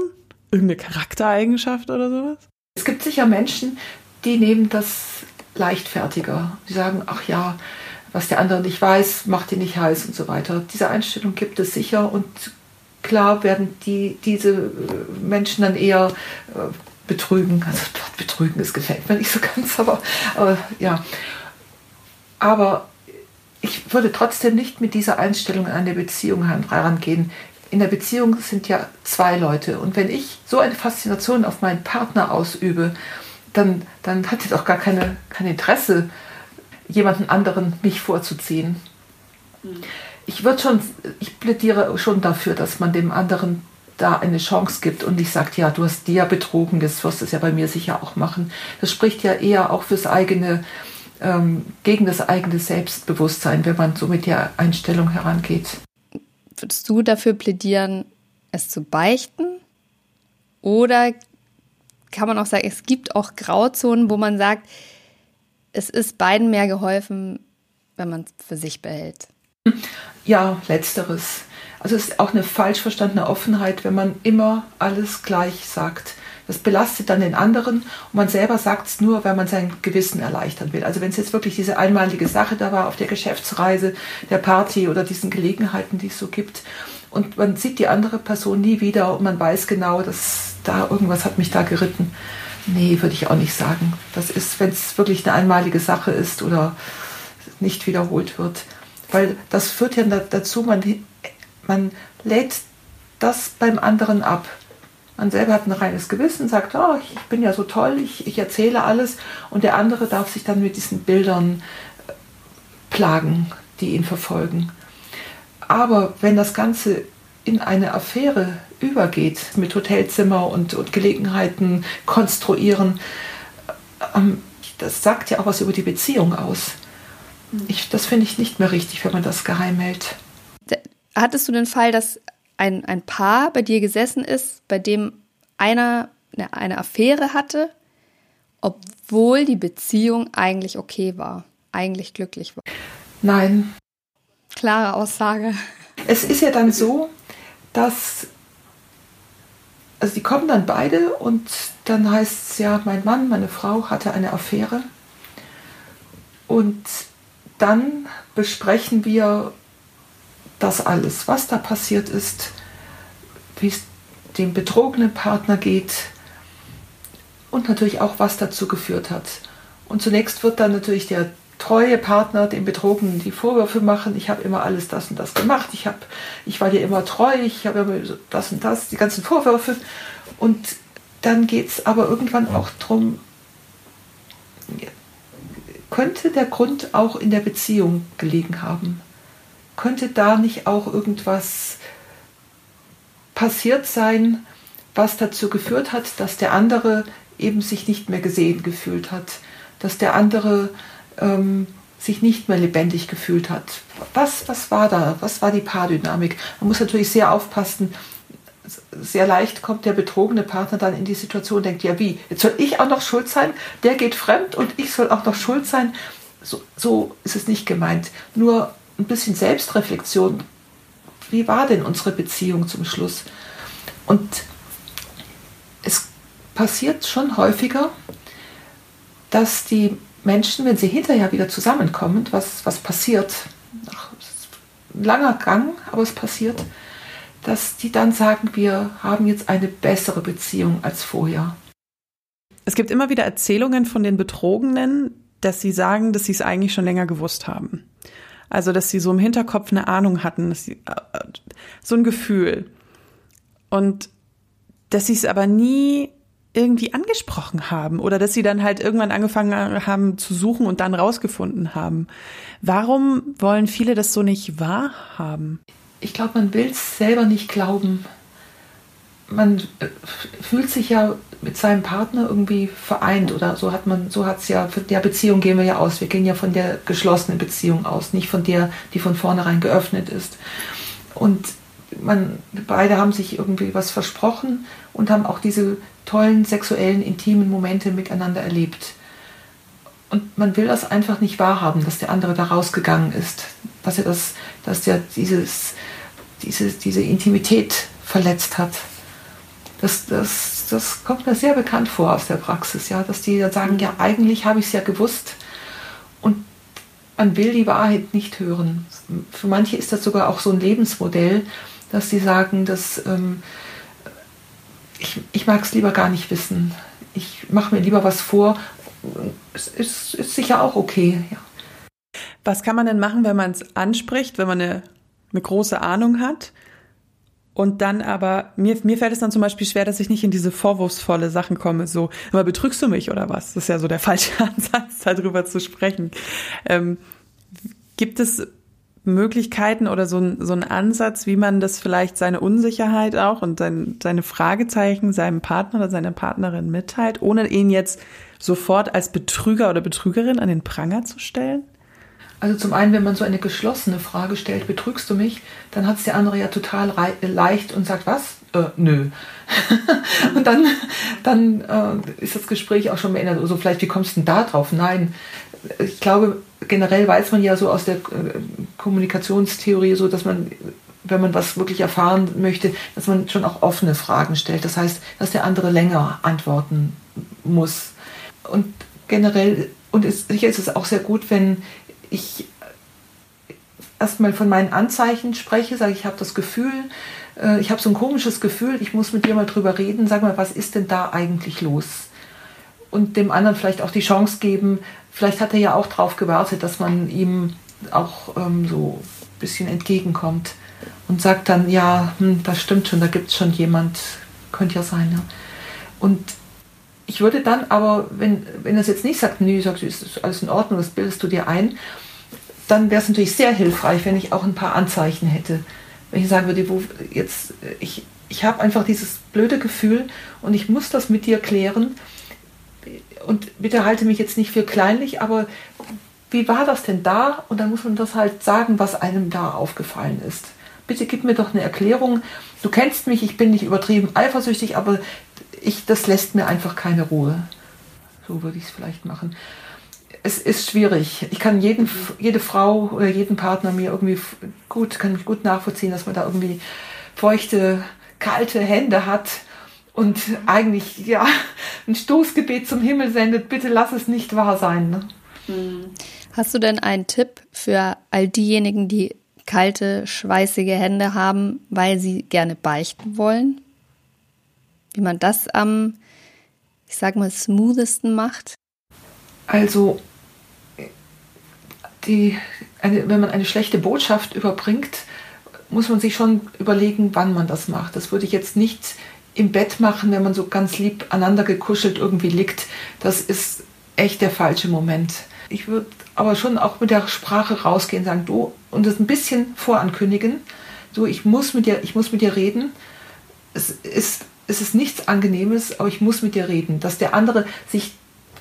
Irgendeine Charaktereigenschaft oder sowas? Es gibt sicher Menschen, die nehmen das leichtfertiger. Die sagen, ach ja, was der andere nicht weiß, macht ihn nicht heiß und so weiter. Diese Einstellung gibt es sicher und klar werden die, diese Menschen dann eher äh, betrügen. Also betrügen, das gefällt mir nicht so ganz, aber, aber ja. Aber ich würde trotzdem nicht mit dieser Einstellung an eine Beziehung herangehen. In der Beziehung sind ja zwei Leute. Und wenn ich so eine Faszination auf meinen Partner ausübe, dann, dann hat er doch gar keine, kein Interesse, jemanden anderen mich vorzuziehen. Ich würde schon, ich plädiere schon dafür, dass man dem anderen da eine Chance gibt und nicht sagt, ja, du hast die ja betrogen, das wirst du ja bei mir sicher auch machen. Das spricht ja eher auch fürs eigene, ähm, gegen das eigene Selbstbewusstsein, wenn man so mit der Einstellung herangeht. Würdest du dafür plädieren, es zu beichten? Oder kann man auch sagen, es gibt auch Grauzonen, wo man sagt, es ist beiden mehr geholfen, wenn man es für sich behält? Ja, letzteres. Also es ist auch eine falsch verstandene Offenheit, wenn man immer alles gleich sagt. Das belastet dann den anderen und man selber sagt es nur, weil man sein Gewissen erleichtern will. Also wenn es jetzt wirklich diese einmalige Sache da war auf der Geschäftsreise, der Party oder diesen Gelegenheiten, die es so gibt und man sieht die andere Person nie wieder und man weiß genau, dass da irgendwas hat mich da geritten. Nee, würde ich auch nicht sagen. Das ist, wenn es wirklich eine einmalige Sache ist oder nicht wiederholt wird. Weil das führt ja dazu, man man lädt das beim anderen ab. Man selber hat ein reines Gewissen, sagt, oh, ich bin ja so toll, ich, ich erzähle alles und der andere darf sich dann mit diesen Bildern äh, plagen, die ihn verfolgen. Aber wenn das Ganze in eine Affäre übergeht, mit Hotelzimmer und, und Gelegenheiten konstruieren, ähm, das sagt ja auch was über die Beziehung aus. Ich, das finde ich nicht mehr richtig, wenn man das geheim hält. Hattest du den Fall, dass ein, ein Paar bei dir gesessen ist, bei dem einer eine, eine Affäre hatte, obwohl die Beziehung eigentlich okay war, eigentlich glücklich war? Nein. Klare Aussage. Es ist ja dann so, dass also die kommen dann beide und dann heißt es ja, mein Mann, meine Frau hatte eine Affäre. Und dann besprechen wir das alles, was da passiert ist, wie es dem betrogenen Partner geht und natürlich auch, was dazu geführt hat. Und zunächst wird dann natürlich der treue Partner dem Betrogenen die Vorwürfe machen, ich habe immer alles das und das gemacht, ich, hab, ich war dir immer treu, ich habe immer das und das, die ganzen Vorwürfe. Und dann geht es aber irgendwann auch darum, könnte der Grund auch in der Beziehung gelegen haben? könnte da nicht auch irgendwas passiert sein, was dazu geführt hat, dass der andere eben sich nicht mehr gesehen gefühlt hat, dass der andere ähm, sich nicht mehr lebendig gefühlt hat. Was, was war da? Was war die Paardynamik? Man muss natürlich sehr aufpassen. Sehr leicht kommt der betrogene Partner dann in die Situation und denkt, ja wie, jetzt soll ich auch noch schuld sein? Der geht fremd und ich soll auch noch schuld sein? So, so ist es nicht gemeint. Nur ein bisschen Selbstreflexion. Wie war denn unsere Beziehung zum Schluss? Und es passiert schon häufiger, dass die Menschen, wenn sie hinterher wieder zusammenkommen, was, was passiert, nach langer Gang, aber es passiert, dass die dann sagen, wir haben jetzt eine bessere Beziehung als vorher. Es gibt immer wieder Erzählungen von den Betrogenen, dass sie sagen, dass sie es eigentlich schon länger gewusst haben. Also, dass sie so im Hinterkopf eine Ahnung hatten, dass sie, äh, so ein Gefühl. Und dass sie es aber nie irgendwie angesprochen haben oder dass sie dann halt irgendwann angefangen haben zu suchen und dann rausgefunden haben. Warum wollen viele das so nicht wahrhaben? Ich glaube, man will es selber nicht glauben. Man äh, fühlt sich ja mit seinem Partner irgendwie vereint oder so hat man, so hat es ja, von der Beziehung gehen wir ja aus. Wir gehen ja von der geschlossenen Beziehung aus, nicht von der, die von vornherein geöffnet ist. Und man, beide haben sich irgendwie was versprochen und haben auch diese tollen sexuellen, intimen Momente miteinander erlebt. Und man will das einfach nicht wahrhaben, dass der andere da rausgegangen ist, dass er das, dass der dieses, diese, diese Intimität verletzt hat. Das, das, das kommt mir sehr bekannt vor aus der Praxis, ja, dass die dann sagen, ja, eigentlich habe ich es ja gewusst und man will die Wahrheit nicht hören. Für manche ist das sogar auch so ein Lebensmodell, dass sie sagen, dass ähm, ich, ich mag es lieber gar nicht wissen. Ich mache mir lieber was vor. Es ist, ist sicher auch okay. Ja. Was kann man denn machen, wenn man es anspricht, wenn man eine, eine große Ahnung hat? Und dann aber, mir, mir fällt es dann zum Beispiel schwer, dass ich nicht in diese vorwurfsvolle Sachen komme, so, aber betrügst du mich oder was? Das ist ja so der falsche Ansatz, darüber zu sprechen. Ähm, gibt es Möglichkeiten oder so so ein Ansatz, wie man das vielleicht seine Unsicherheit auch und sein, seine Fragezeichen seinem Partner oder seiner Partnerin mitteilt, ohne ihn jetzt sofort als Betrüger oder Betrügerin an den Pranger zu stellen? Also zum einen, wenn man so eine geschlossene Frage stellt, betrügst du mich, dann hat es der andere ja total leicht und sagt, was? Äh, nö. und dann, dann äh, ist das Gespräch auch schon beendet. Also vielleicht, wie kommst du denn da drauf? Nein. Ich glaube, generell weiß man ja so aus der äh, Kommunikationstheorie so, dass man, wenn man was wirklich erfahren möchte, dass man schon auch offene Fragen stellt. Das heißt, dass der andere länger antworten muss. Und generell, und es, sicher ist es auch sehr gut, wenn ich erstmal von meinen Anzeichen spreche, sage ich habe das Gefühl, äh, ich habe so ein komisches Gefühl, ich muss mit dir mal drüber reden, sag mal, was ist denn da eigentlich los? Und dem anderen vielleicht auch die Chance geben, vielleicht hat er ja auch darauf gewartet, dass man ihm auch ähm, so ein bisschen entgegenkommt und sagt dann, ja, hm, das stimmt schon, da gibt es schon jemand, könnte ja sein. Ja. Und ich würde dann aber, wenn, wenn er es jetzt nicht sagt, nee, sagst du, ist alles in Ordnung, das bildest du dir ein, dann wäre es natürlich sehr hilfreich, wenn ich auch ein paar Anzeichen hätte. Wenn ich sagen würde, wo jetzt, ich, ich habe einfach dieses blöde Gefühl und ich muss das mit dir klären. Und bitte halte mich jetzt nicht für kleinlich, aber wie war das denn da? Und dann muss man das halt sagen, was einem da aufgefallen ist. Bitte gib mir doch eine Erklärung. Du kennst mich, ich bin nicht übertrieben eifersüchtig, aber ich, das lässt mir einfach keine Ruhe. So würde ich es vielleicht machen. Es ist schwierig. Ich kann jeden, jede Frau oder jeden Partner mir irgendwie gut, kann mich gut nachvollziehen, dass man da irgendwie feuchte, kalte Hände hat und eigentlich ja ein Stoßgebet zum Himmel sendet. Bitte lass es nicht wahr sein. Ne? Hm. Hast du denn einen Tipp für all diejenigen, die kalte, schweißige Hände haben, weil sie gerne beichten wollen? wie man das am, ich sag mal, smoothesten macht? Also, die, eine, wenn man eine schlechte Botschaft überbringt, muss man sich schon überlegen, wann man das macht. Das würde ich jetzt nicht im Bett machen, wenn man so ganz lieb aneinander gekuschelt irgendwie liegt. Das ist echt der falsche Moment. Ich würde aber schon auch mit der Sprache rausgehen, sagen, du, und das ein bisschen vorankündigen. Du, ich muss mit dir, ich muss mit dir reden. Es ist es ist nichts Angenehmes, aber ich muss mit dir reden, dass der andere sich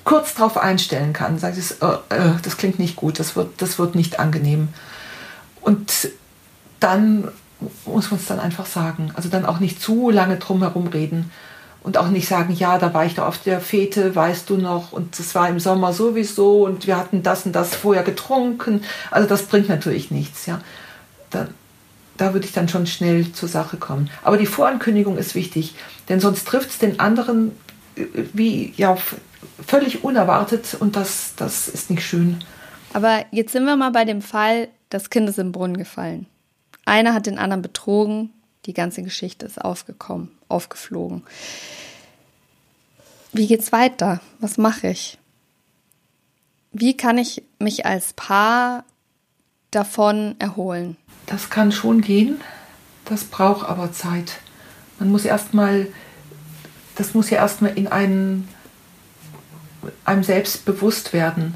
kurz darauf einstellen kann. Sagt es, äh, äh, das klingt nicht gut, das wird, das wird nicht angenehm. Und dann muss man es dann einfach sagen. Also dann auch nicht zu lange drum herum reden und auch nicht sagen, ja, da war ich da auf der Fete, weißt du noch, und es war im Sommer sowieso und wir hatten das und das vorher getrunken. Also das bringt natürlich nichts, ja. Dann, da würde ich dann schon schnell zur Sache kommen. Aber die Vorankündigung ist wichtig, denn sonst trifft es den anderen wie ja völlig unerwartet und das, das ist nicht schön. Aber jetzt sind wir mal bei dem Fall, das Kind ist im Brunnen gefallen. Einer hat den anderen betrogen, die ganze Geschichte ist aufgekommen, aufgeflogen. Wie geht's weiter? Was mache ich? Wie kann ich mich als Paar davon erholen? Das kann schon gehen, das braucht aber Zeit. Man muss erstmal, das muss ja erstmal in einen, einem selbst bewusst werden.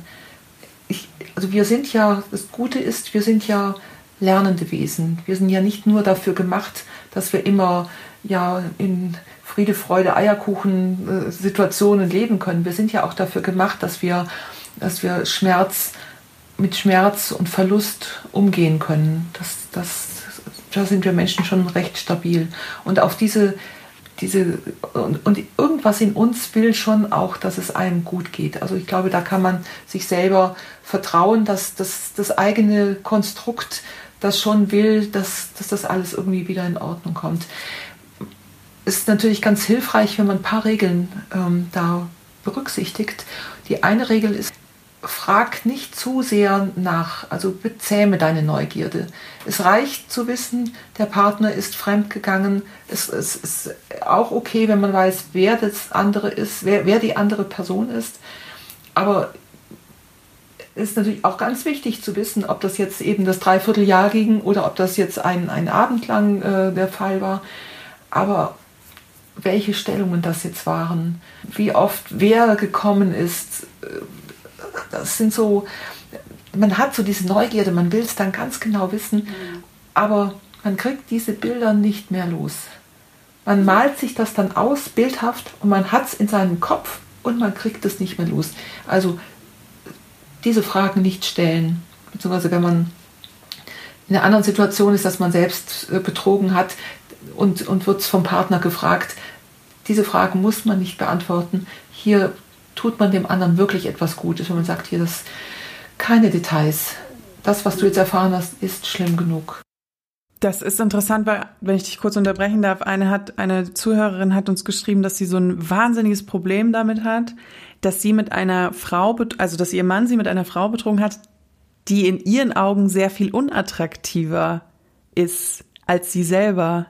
Ich, also wir sind ja, das Gute ist, wir sind ja lernende Wesen. Wir sind ja nicht nur dafür gemacht, dass wir immer ja in Friede, Freude, Eierkuchen äh, Situationen leben können. Wir sind ja auch dafür gemacht, dass wir, dass wir Schmerz mit Schmerz und Verlust umgehen können. Das, das, da sind wir Menschen schon recht stabil. Und auf diese, diese und, und, irgendwas in uns will schon auch, dass es einem gut geht. Also ich glaube, da kann man sich selber vertrauen, dass das, das eigene Konstrukt das schon will, dass, dass das alles irgendwie wieder in Ordnung kommt. Es ist natürlich ganz hilfreich, wenn man ein paar Regeln ähm, da berücksichtigt. Die eine Regel ist, frag nicht zu sehr nach, also bezähme deine Neugierde. Es reicht zu wissen, der Partner ist fremdgegangen. Es, es ist auch okay, wenn man weiß, wer das andere ist, wer, wer die andere Person ist. Aber es ist natürlich auch ganz wichtig zu wissen, ob das jetzt eben das Dreivierteljahr ging oder ob das jetzt ein, ein Abend lang äh, der Fall war. Aber welche Stellungen das jetzt waren, wie oft wer gekommen ist, äh, das sind so, man hat so diese Neugierde, man will es dann ganz genau wissen, mhm. aber man kriegt diese Bilder nicht mehr los. Man malt sich das dann aus, bildhaft, und man hat es in seinem Kopf und man kriegt es nicht mehr los. Also diese Fragen nicht stellen, beziehungsweise wenn man in einer anderen Situation ist, dass man selbst äh, betrogen hat und, und wird vom Partner gefragt, diese Fragen muss man nicht beantworten. Hier tut man dem anderen wirklich etwas Gutes, wenn man sagt, hier das keine Details. Das, was du jetzt erfahren hast, ist schlimm genug. Das ist interessant, weil, wenn ich dich kurz unterbrechen darf, eine hat, eine Zuhörerin hat uns geschrieben, dass sie so ein wahnsinniges Problem damit hat, dass sie mit einer Frau, also dass ihr Mann sie mit einer Frau betrogen hat, die in ihren Augen sehr viel unattraktiver ist als sie selber.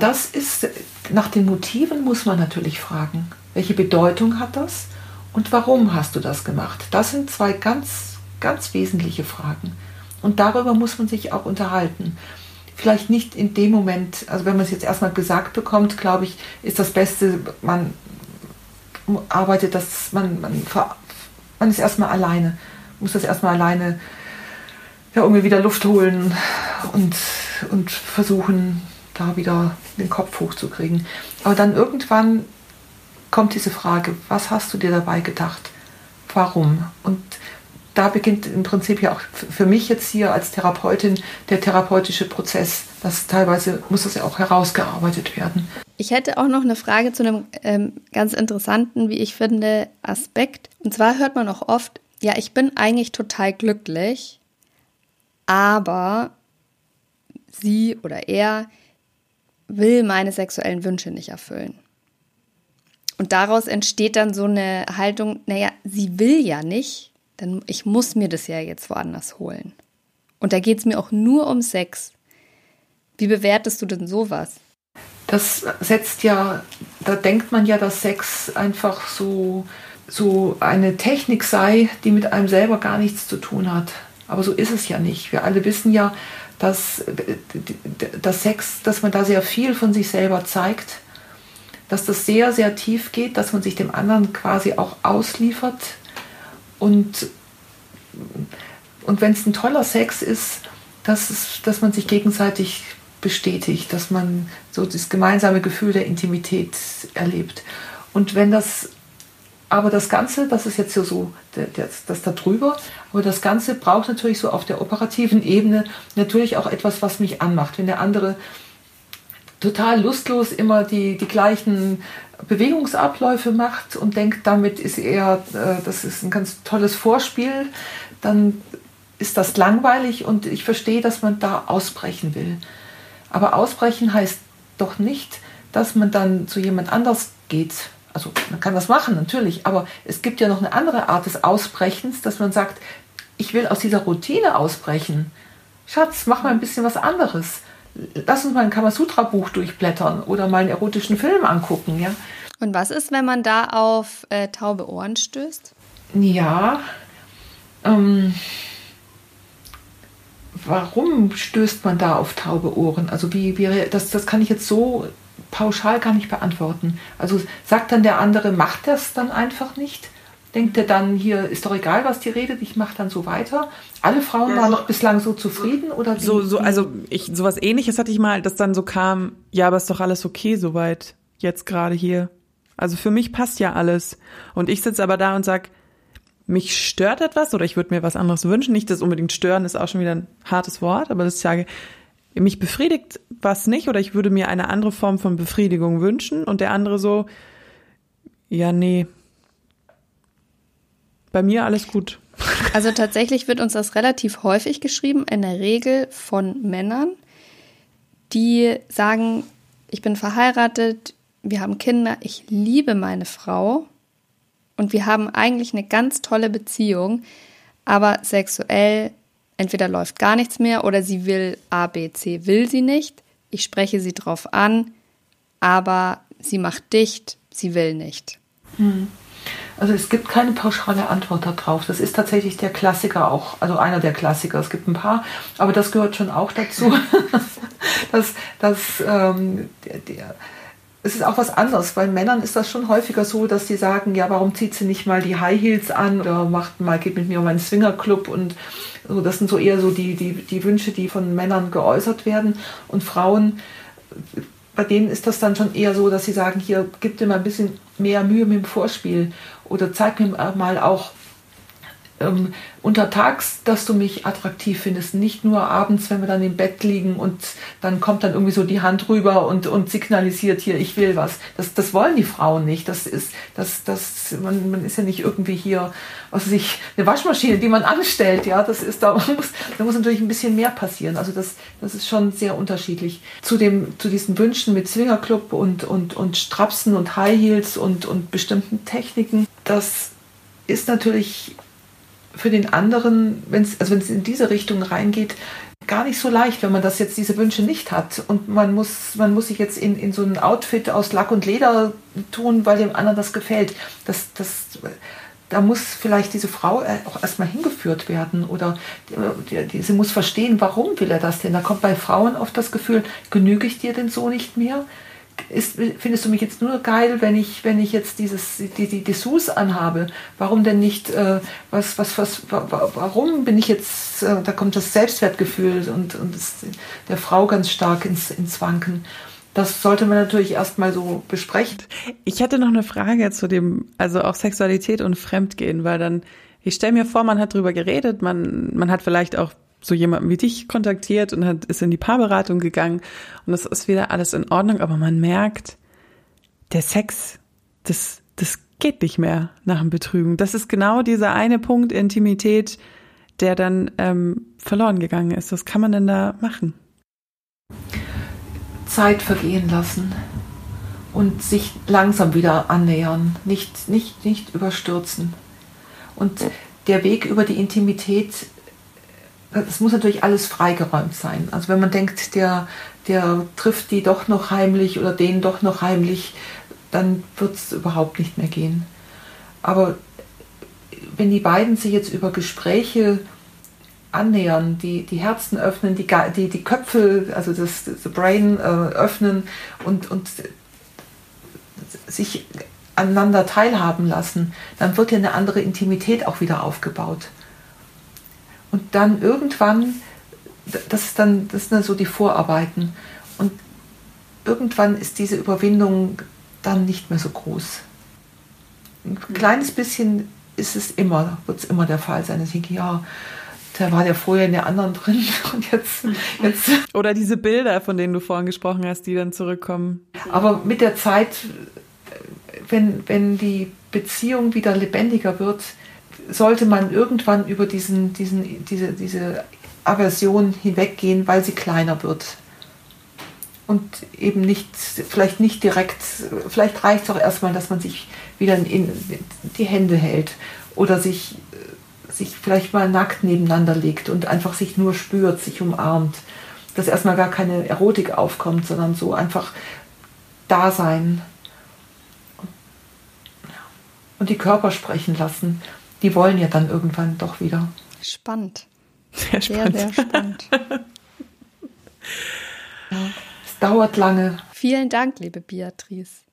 Das ist, nach den Motiven muss man natürlich fragen. Welche Bedeutung hat das und warum hast du das gemacht? Das sind zwei ganz, ganz wesentliche Fragen. Und darüber muss man sich auch unterhalten vielleicht nicht in dem Moment, also wenn man es jetzt erstmal gesagt bekommt, glaube ich, ist das Beste, man arbeitet das, man, man, man ist erstmal alleine, muss das erstmal alleine ja, irgendwie wieder Luft holen und, und versuchen, da wieder den Kopf hochzukriegen. Aber dann irgendwann kommt diese Frage, was hast du dir dabei gedacht? Warum? Und da beginnt im Prinzip ja auch für mich jetzt hier als Therapeutin der therapeutische Prozess. Das teilweise muss das ja auch herausgearbeitet werden. Ich hätte auch noch eine Frage zu einem ähm, ganz interessanten, wie ich finde, Aspekt. Und zwar hört man auch oft, ja, ich bin eigentlich total glücklich, aber sie oder er will meine sexuellen Wünsche nicht erfüllen. Und daraus entsteht dann so eine Haltung, naja, sie will ja nicht, dann ich muss mir das ja jetzt woanders holen. Und da geht es mir auch nur um Sex. Wie bewertest du denn sowas? Das setzt ja, da denkt man ja, dass Sex einfach so, so eine Technik sei, die mit einem selber gar nichts zu tun hat. Aber so ist es ja nicht. Wir alle wissen ja, dass, dass Sex, dass man da sehr viel von sich selber zeigt, dass das sehr, sehr tief geht, dass man sich dem anderen quasi auch ausliefert, und, und wenn es ein toller Sex ist, dass, es, dass man sich gegenseitig bestätigt, dass man so das gemeinsame Gefühl der Intimität erlebt. Und wenn das, aber das Ganze, das ist jetzt so, so das, das da drüber, aber das Ganze braucht natürlich so auf der operativen Ebene natürlich auch etwas, was mich anmacht. Wenn der andere total lustlos immer die, die gleichen Bewegungsabläufe macht und denkt, damit ist er, äh, das ist ein ganz tolles Vorspiel, dann ist das langweilig und ich verstehe, dass man da ausbrechen will. Aber ausbrechen heißt doch nicht, dass man dann zu jemand anders geht. Also man kann das machen, natürlich, aber es gibt ja noch eine andere Art des Ausbrechens, dass man sagt, ich will aus dieser Routine ausbrechen. Schatz, mach mal ein bisschen was anderes lass uns mal ein Kamasutra-Buch durchblättern oder mal einen erotischen Film angucken, ja. Und was ist, wenn man da auf äh, taube Ohren stößt? Ja, ähm, warum stößt man da auf taube Ohren? Also wie, wie das, das kann ich jetzt so pauschal gar nicht beantworten. Also sagt dann der andere, macht das dann einfach nicht? Denkt er dann, hier ist doch egal, was die redet, ich mache dann so weiter. Alle Frauen waren noch bislang so zufrieden oder wie? So, so, also ich, sowas ähnliches hatte ich mal, dass dann so kam, ja, aber ist doch alles okay soweit, jetzt gerade hier. Also für mich passt ja alles. Und ich sitze aber da und sag, mich stört etwas oder ich würde mir was anderes wünschen. Nicht, dass unbedingt stören ist auch schon wieder ein hartes Wort, aber ich sage, mich befriedigt was nicht oder ich würde mir eine andere Form von Befriedigung wünschen und der andere so, ja, nee, bei mir alles gut. Also tatsächlich wird uns das relativ häufig geschrieben, in der Regel von Männern, die sagen, ich bin verheiratet, wir haben Kinder, ich liebe meine Frau und wir haben eigentlich eine ganz tolle Beziehung, aber sexuell entweder läuft gar nichts mehr oder sie will A, B, C, will sie nicht. Ich spreche sie drauf an, aber sie macht dicht, sie will nicht. Hm. Also es gibt keine pauschale Antwort darauf. Das ist tatsächlich der Klassiker auch, also einer der Klassiker. Es gibt ein paar, aber das gehört schon auch dazu, dass, dass ähm, der, der, es ist auch was anderes. Bei Männern ist das schon häufiger so, dass die sagen, ja, warum zieht sie nicht mal die High Heels an oder macht mal, geht mit mir um einen Swingerclub und so, das sind so eher so die, die, die Wünsche, die von Männern geäußert werden. Und Frauen, bei denen ist das dann schon eher so, dass sie sagen, hier, gib dir mal ein bisschen mehr Mühe mit dem Vorspiel oder zeig mir mal auch, ähm, untertags, dass du mich attraktiv findest, nicht nur abends, wenn wir dann im Bett liegen und dann kommt dann irgendwie so die Hand rüber und, und signalisiert hier, ich will was. Das, das wollen die Frauen nicht. Das ist, das, das, man, man ist ja nicht irgendwie hier, was weiß ich, eine Waschmaschine, die man anstellt, ja, das ist, da muss, da muss natürlich ein bisschen mehr passieren. Also das, das ist schon sehr unterschiedlich. Zu dem, zu diesen Wünschen mit Swingerclub und, und, und Strapsen und High Heels und, und bestimmten Techniken, das ist natürlich für den anderen, wenn es also wenn's in diese Richtung reingeht, gar nicht so leicht, wenn man das jetzt diese Wünsche nicht hat. Und man muss, man muss sich jetzt in, in so ein Outfit aus Lack und Leder tun, weil dem anderen das gefällt. Das, das, da muss vielleicht diese Frau äh, auch erstmal hingeführt werden oder die, die, sie muss verstehen, warum will er das denn. Da kommt bei Frauen oft das Gefühl, genüge ich dir denn so nicht mehr? Ist, findest du mich jetzt nur geil, wenn ich, wenn ich jetzt dieses, die, die Dessous anhabe? Warum denn nicht, äh, was, was, was, warum bin ich jetzt, äh, da kommt das Selbstwertgefühl und, und das, der Frau ganz stark ins, ins Wanken. Das sollte man natürlich erstmal so besprechen. Ich hätte noch eine Frage zu dem, also auch Sexualität und Fremdgehen, weil dann, ich stelle mir vor, man hat drüber geredet, man, man hat vielleicht auch so jemanden wie dich kontaktiert und hat, ist in die Paarberatung gegangen und das ist wieder alles in Ordnung, aber man merkt, der Sex, das, das geht nicht mehr nach dem Betrügen. Das ist genau dieser eine Punkt Intimität, der dann ähm, verloren gegangen ist. Was kann man denn da machen? Zeit vergehen lassen und sich langsam wieder annähern, nicht, nicht, nicht überstürzen. Und der Weg über die Intimität es muss natürlich alles freigeräumt sein. Also wenn man denkt, der, der trifft die doch noch heimlich oder den doch noch heimlich, dann wird es überhaupt nicht mehr gehen. Aber wenn die beiden sich jetzt über Gespräche annähern, die, die Herzen öffnen, die, die, die Köpfe, also das, das Brain äh, öffnen und, und sich aneinander teilhaben lassen, dann wird ja eine andere Intimität auch wieder aufgebaut. Und dann irgendwann, das ist dann, das sind dann so die Vorarbeiten. Und irgendwann ist diese Überwindung dann nicht mehr so groß. Ein kleines bisschen ist es immer, wird es immer der Fall sein. Ich denke, ja, da war der vorher in der anderen drin und jetzt, jetzt. Oder diese Bilder, von denen du vorhin gesprochen hast, die dann zurückkommen. Aber mit der Zeit, wenn, wenn die Beziehung wieder lebendiger wird, sollte man irgendwann über diesen, diesen, diese, diese Aversion hinweggehen, weil sie kleiner wird. Und eben nicht, vielleicht nicht direkt, vielleicht reicht es auch erstmal, dass man sich wieder in die Hände hält oder sich, sich vielleicht mal nackt nebeneinander legt und einfach sich nur spürt, sich umarmt. Dass erstmal gar keine Erotik aufkommt, sondern so einfach da sein. Und die Körper sprechen lassen die wollen ja dann irgendwann doch wieder. Spannend. Sehr spannend. Sehr, sehr spannend. ja, es dauert lange. Vielen Dank, liebe Beatrice.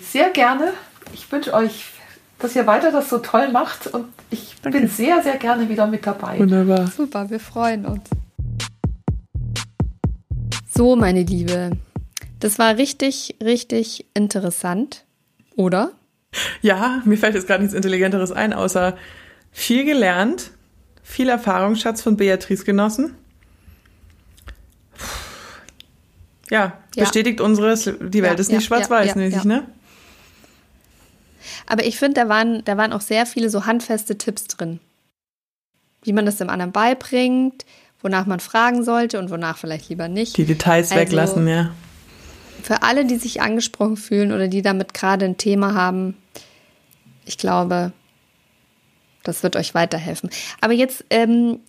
Sehr gerne. Ich wünsche euch, dass ihr weiter das so toll macht und ich Danke. bin sehr, sehr gerne wieder mit dabei. Wunderbar. Super, wir freuen uns. So, meine Liebe, das war richtig, richtig interessant, oder? Ja, mir fällt jetzt gerade nichts Intelligenteres ein, außer viel gelernt, viel Erfahrungsschatz von Beatrice genossen. Ja, ja. bestätigt unseres, die Welt ja, ist nicht ja, schwarz-weiß-mäßig, ne? Aber ich finde, da waren, da waren auch sehr viele so handfeste Tipps drin. Wie man das dem anderen beibringt, wonach man fragen sollte und wonach vielleicht lieber nicht. Die Details also, weglassen, ja für alle, die sich angesprochen fühlen oder die damit gerade ein Thema haben, ich glaube, das wird euch weiterhelfen. Aber jetzt ähm,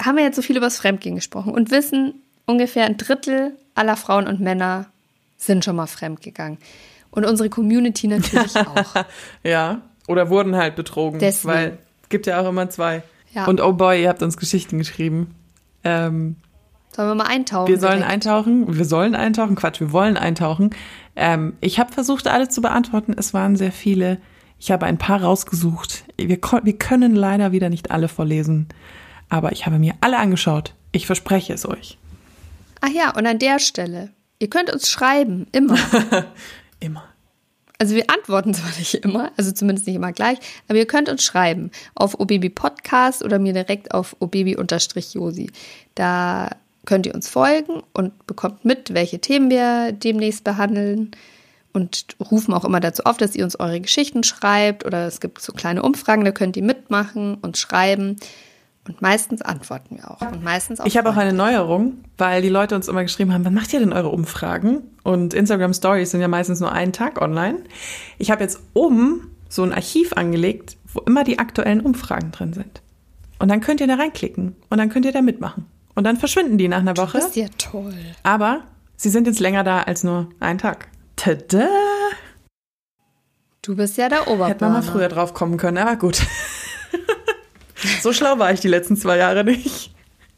haben wir jetzt so viel über das Fremdgehen gesprochen und wissen, ungefähr ein Drittel aller Frauen und Männer sind schon mal fremdgegangen. Und unsere Community natürlich auch. ja, oder wurden halt betrogen. Deswegen. Weil es gibt ja auch immer zwei. Ja. Und oh boy, ihr habt uns Geschichten geschrieben. Ähm, Sollen wir mal eintauchen? Wir sollen direkt? eintauchen, wir sollen eintauchen, Quatsch, wir wollen eintauchen. Ähm, ich habe versucht, alle zu beantworten. Es waren sehr viele. Ich habe ein paar rausgesucht. Wir, wir können leider wieder nicht alle vorlesen, aber ich habe mir alle angeschaut. Ich verspreche es euch. Ach ja, und an der Stelle, ihr könnt uns schreiben, immer. Immer. Also wir antworten zwar nicht immer, also zumindest nicht immer gleich, aber ihr könnt uns schreiben auf obaby Podcast oder mir direkt auf obaby-josi. Da könnt ihr uns folgen und bekommt mit, welche Themen wir demnächst behandeln und rufen auch immer dazu auf, dass ihr uns eure Geschichten schreibt oder es gibt so kleine Umfragen, da könnt ihr mitmachen und schreiben und meistens antworten wir auch und meistens auch. Ich habe auch eine Neuerung, weil die Leute uns immer geschrieben haben, wann macht ihr denn eure Umfragen? Und Instagram Stories sind ja meistens nur einen Tag online. Ich habe jetzt oben so ein Archiv angelegt, wo immer die aktuellen Umfragen drin sind. Und dann könnt ihr da reinklicken und dann könnt ihr da mitmachen. Und dann verschwinden die nach einer Woche. Das ist ja toll. Aber sie sind jetzt länger da als nur einen Tag. Tada! Du bist ja der Oberplaner. Hätte man mal früher drauf kommen können, aber gut. so schlau war ich die letzten zwei Jahre nicht.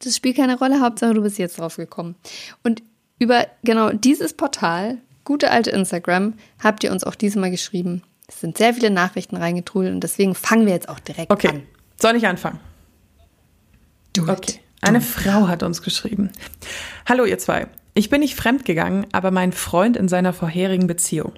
Das spielt keine Rolle, Hauptsache du bist jetzt drauf gekommen. Und über genau dieses Portal, gute alte Instagram, habt ihr uns auch diesmal geschrieben. Es sind sehr viele Nachrichten reingetrudelt und deswegen fangen wir jetzt auch direkt Okay, an. soll ich anfangen? Do it. Okay. Eine Frau hat uns geschrieben. Hallo ihr zwei. Ich bin nicht fremdgegangen, aber mein Freund in seiner vorherigen Beziehung.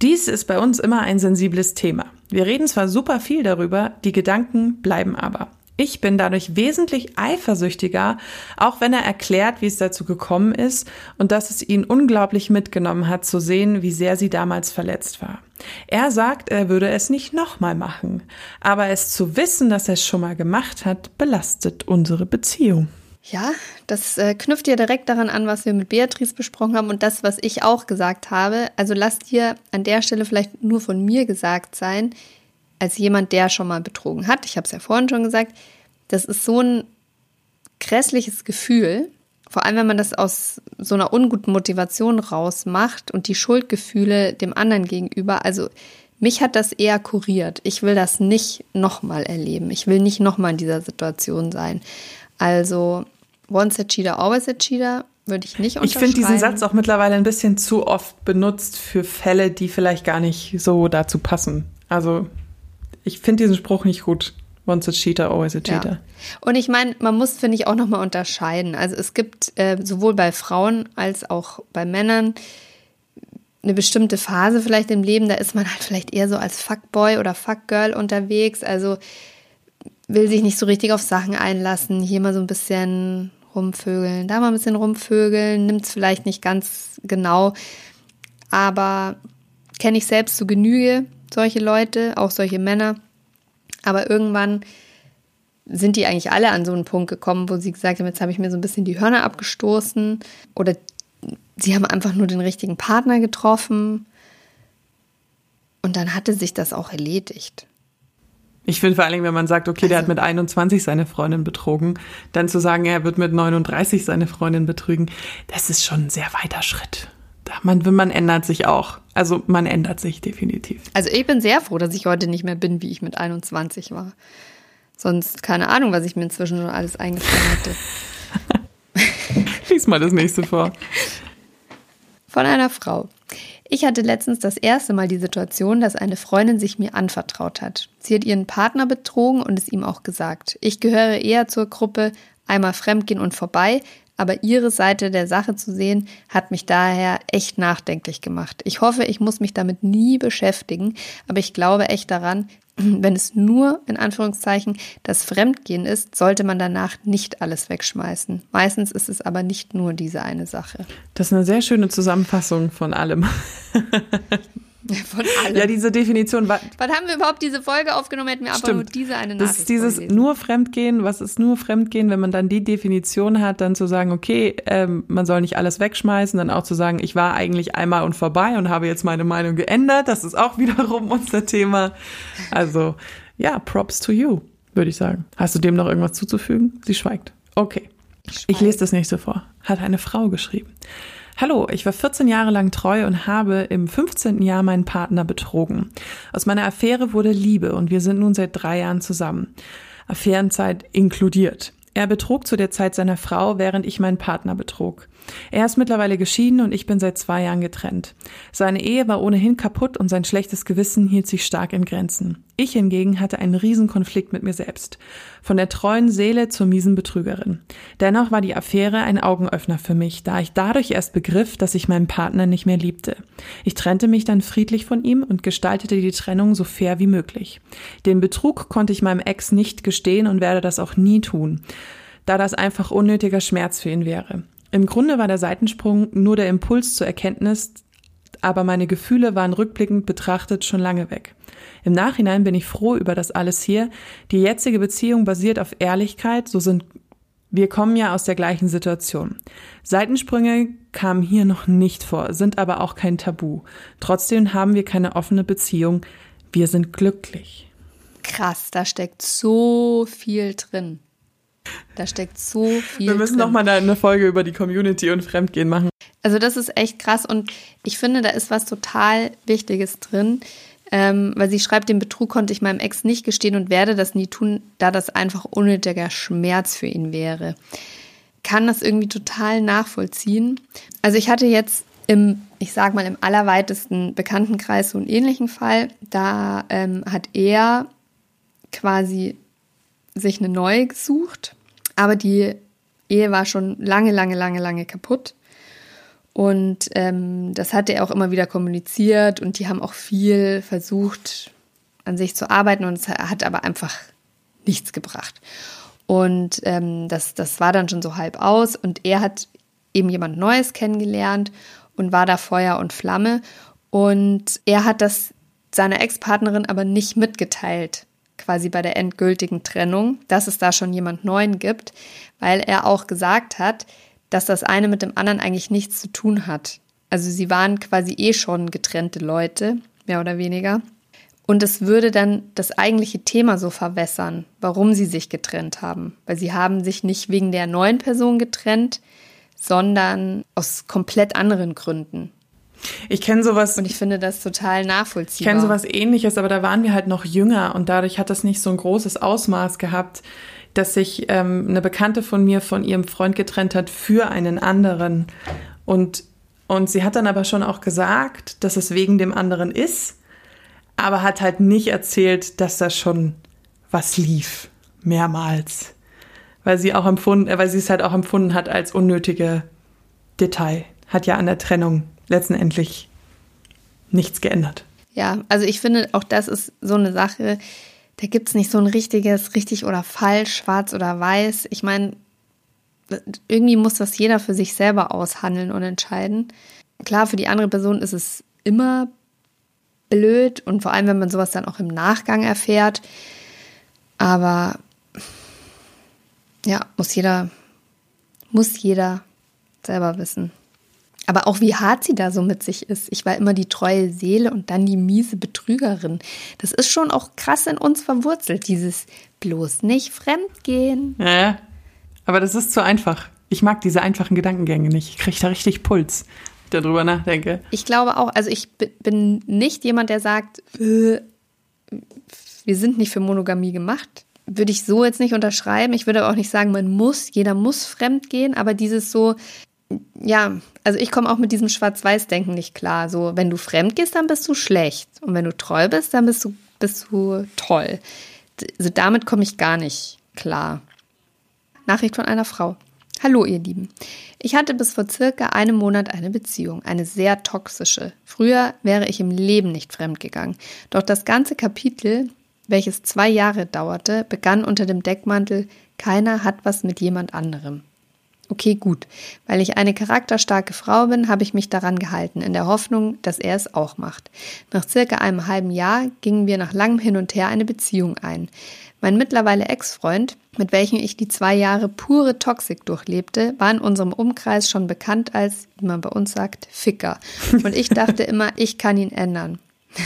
Dies ist bei uns immer ein sensibles Thema. Wir reden zwar super viel darüber, die Gedanken bleiben aber. Ich bin dadurch wesentlich eifersüchtiger, auch wenn er erklärt, wie es dazu gekommen ist und dass es ihn unglaublich mitgenommen hat zu sehen, wie sehr sie damals verletzt war. Er sagt, er würde es nicht nochmal machen, aber es zu wissen, dass er es schon mal gemacht hat, belastet unsere Beziehung. Ja, das äh, knüpft ja direkt daran an, was wir mit Beatrice besprochen haben und das, was ich auch gesagt habe. Also lasst dir an der Stelle vielleicht nur von mir gesagt sein, als jemand, der schon mal betrogen hat. Ich habe es ja vorhin schon gesagt. Das ist so ein grässliches Gefühl, vor allem wenn man das aus so einer unguten Motivation rausmacht und die Schuldgefühle dem anderen gegenüber. Also mich hat das eher kuriert. Ich will das nicht nochmal erleben. Ich will nicht nochmal in dieser Situation sein. Also once a cheater, always a cheater würde ich nicht Ich finde diesen unterschreiben. Satz auch mittlerweile ein bisschen zu oft benutzt für Fälle, die vielleicht gar nicht so dazu passen. Also ich finde diesen Spruch nicht gut. Once a cheater, always a cheater. Ja. Und ich meine, man muss, finde ich, auch nochmal unterscheiden. Also es gibt äh, sowohl bei Frauen als auch bei Männern eine bestimmte Phase vielleicht im Leben, da ist man halt vielleicht eher so als Fuckboy oder Fuckgirl unterwegs. Also will sich nicht so richtig auf Sachen einlassen, hier mal so ein bisschen rumvögeln, da mal ein bisschen rumvögeln, nimmt es vielleicht nicht ganz genau, aber kenne ich selbst zu Genüge solche Leute, auch solche Männer. Aber irgendwann sind die eigentlich alle an so einen Punkt gekommen, wo sie gesagt haben, jetzt habe ich mir so ein bisschen die Hörner abgestoßen oder sie haben einfach nur den richtigen Partner getroffen und dann hatte sich das auch erledigt. Ich finde vor allen Dingen, wenn man sagt, okay, der Also- hat mit 21 seine Freundin betrogen, dann zu sagen, er wird mit 39 seine Freundin betrügen, das ist schon ein sehr weiter Schritt. Da man, man ändert sich auch. Also man ändert sich definitiv. Also ich bin sehr froh, dass ich heute nicht mehr bin, wie ich mit 21 war. Sonst keine Ahnung, was ich mir inzwischen schon alles eingefallen hätte. Lies mal das nächste vor. Von einer Frau. Ich hatte letztens das erste Mal die Situation, dass eine Freundin sich mir anvertraut hat. Sie hat ihren Partner betrogen und es ihm auch gesagt. Ich gehöre eher zur Gruppe einmal fremdgehen und vorbei, aber ihre Seite der Sache zu sehen, hat mich daher echt nachdenklich gemacht. Ich hoffe, ich muss mich damit nie beschäftigen, aber ich glaube echt daran, wenn es nur in Anführungszeichen das Fremdgehen ist, sollte man danach nicht alles wegschmeißen. Meistens ist es aber nicht nur diese eine Sache. Das ist eine sehr schöne Zusammenfassung von allem. Von allem. Ja, diese Definition Wann haben wir überhaupt diese Folge aufgenommen? Hätten wir einfach Stimmt. nur diese eine Das Nachricht ist dieses vorgelesen. nur Fremdgehen, was ist nur Fremdgehen, wenn man dann die Definition hat, dann zu sagen, okay, ähm, man soll nicht alles wegschmeißen, dann auch zu sagen, ich war eigentlich einmal und vorbei und habe jetzt meine Meinung geändert. Das ist auch wiederum unser Thema. Also, ja, props to you, würde ich sagen. Hast du dem noch irgendwas zuzufügen? Sie schweigt. Okay. Ich lese das nächste vor. Hat eine Frau geschrieben. Hallo, ich war 14 Jahre lang treu und habe im 15. Jahr meinen Partner betrogen. Aus meiner Affäre wurde Liebe und wir sind nun seit drei Jahren zusammen. Affärenzeit inkludiert. Er betrug zu der Zeit seiner Frau, während ich meinen Partner betrug. Er ist mittlerweile geschieden und ich bin seit zwei Jahren getrennt. Seine Ehe war ohnehin kaputt und sein schlechtes Gewissen hielt sich stark in Grenzen. Ich hingegen hatte einen Riesenkonflikt mit mir selbst. Von der treuen Seele zur miesen Betrügerin. Dennoch war die Affäre ein Augenöffner für mich, da ich dadurch erst begriff, dass ich meinen Partner nicht mehr liebte. Ich trennte mich dann friedlich von ihm und gestaltete die Trennung so fair wie möglich. Den Betrug konnte ich meinem Ex nicht gestehen und werde das auch nie tun, da das einfach unnötiger Schmerz für ihn wäre. Im Grunde war der Seitensprung nur der Impuls zur Erkenntnis, aber meine Gefühle waren rückblickend betrachtet schon lange weg. Im Nachhinein bin ich froh über das alles hier. Die jetzige Beziehung basiert auf Ehrlichkeit, so sind wir kommen ja aus der gleichen Situation. Seitensprünge kamen hier noch nicht vor, sind aber auch kein Tabu. Trotzdem haben wir keine offene Beziehung. Wir sind glücklich. Krass, da steckt so viel drin. Da steckt so viel. Wir müssen nochmal eine Folge über die Community und Fremdgehen machen. Also das ist echt krass und ich finde, da ist was total Wichtiges drin, ähm, weil sie schreibt, den Betrug konnte ich meinem Ex nicht gestehen und werde das nie tun, da das einfach unnötiger Schmerz für ihn wäre. Kann das irgendwie total nachvollziehen. Also ich hatte jetzt im, ich sag mal, im allerweitesten Bekanntenkreis so einen ähnlichen Fall. Da ähm, hat er quasi sich eine neue gesucht, aber die Ehe war schon lange, lange, lange, lange kaputt. Und ähm, das hat er auch immer wieder kommuniziert und die haben auch viel versucht, an sich zu arbeiten und es hat aber einfach nichts gebracht. Und ähm, das, das war dann schon so halb aus und er hat eben jemand Neues kennengelernt und war da Feuer und Flamme. Und er hat das seiner Ex-Partnerin aber nicht mitgeteilt quasi bei der endgültigen Trennung, dass es da schon jemand Neuen gibt, weil er auch gesagt hat, dass das eine mit dem anderen eigentlich nichts zu tun hat. Also sie waren quasi eh schon getrennte Leute, mehr oder weniger. Und es würde dann das eigentliche Thema so verwässern, warum sie sich getrennt haben. Weil sie haben sich nicht wegen der neuen Person getrennt, sondern aus komplett anderen Gründen. Ich kenne sowas. Und ich finde das total nachvollziehbar. Ich kenne sowas ähnliches, aber da waren wir halt noch jünger und dadurch hat das nicht so ein großes Ausmaß gehabt, dass sich ähm, eine Bekannte von mir von ihrem Freund getrennt hat für einen anderen. Und, und sie hat dann aber schon auch gesagt, dass es wegen dem anderen ist, aber hat halt nicht erzählt, dass da schon was lief. Mehrmals. Weil sie auch empfunden, äh, weil sie es halt auch empfunden hat als unnötige Detail. Hat ja an der Trennung letztendlich nichts geändert. Ja, also ich finde, auch das ist so eine Sache, da gibt es nicht so ein richtiges, richtig oder falsch, schwarz oder weiß. Ich meine, irgendwie muss das jeder für sich selber aushandeln und entscheiden. Klar, für die andere Person ist es immer blöd und vor allem, wenn man sowas dann auch im Nachgang erfährt. Aber ja, muss jeder, muss jeder selber wissen. Aber auch wie hart sie da so mit sich ist. Ich war immer die treue Seele und dann die miese Betrügerin. Das ist schon auch krass in uns verwurzelt, dieses bloß nicht fremdgehen. Ja, aber das ist zu einfach. Ich mag diese einfachen Gedankengänge nicht. Ich kriege da richtig Puls, wenn ich darüber nachdenke. Ich glaube auch, also ich bin nicht jemand, der sagt, äh, wir sind nicht für Monogamie gemacht. Würde ich so jetzt nicht unterschreiben. Ich würde aber auch nicht sagen, man muss, jeder muss fremdgehen, aber dieses so, ja, also ich komme auch mit diesem Schwarz-Weiß-Denken nicht klar. So, wenn du fremd gehst, dann bist du schlecht. Und wenn du treu bist, dann bist du, bist du toll. Also damit komme ich gar nicht klar. Nachricht von einer Frau. Hallo, ihr Lieben. Ich hatte bis vor circa einem Monat eine Beziehung, eine sehr toxische. Früher wäre ich im Leben nicht fremdgegangen. Doch das ganze Kapitel, welches zwei Jahre dauerte, begann unter dem Deckmantel Keiner hat was mit jemand anderem. Okay, gut. Weil ich eine charakterstarke Frau bin, habe ich mich daran gehalten, in der Hoffnung, dass er es auch macht. Nach circa einem halben Jahr gingen wir nach langem Hin und Her eine Beziehung ein. Mein mittlerweile Ex-Freund, mit welchem ich die zwei Jahre pure Toxik durchlebte, war in unserem Umkreis schon bekannt als, wie man bei uns sagt, Ficker. Und ich dachte immer, ich kann ihn ändern.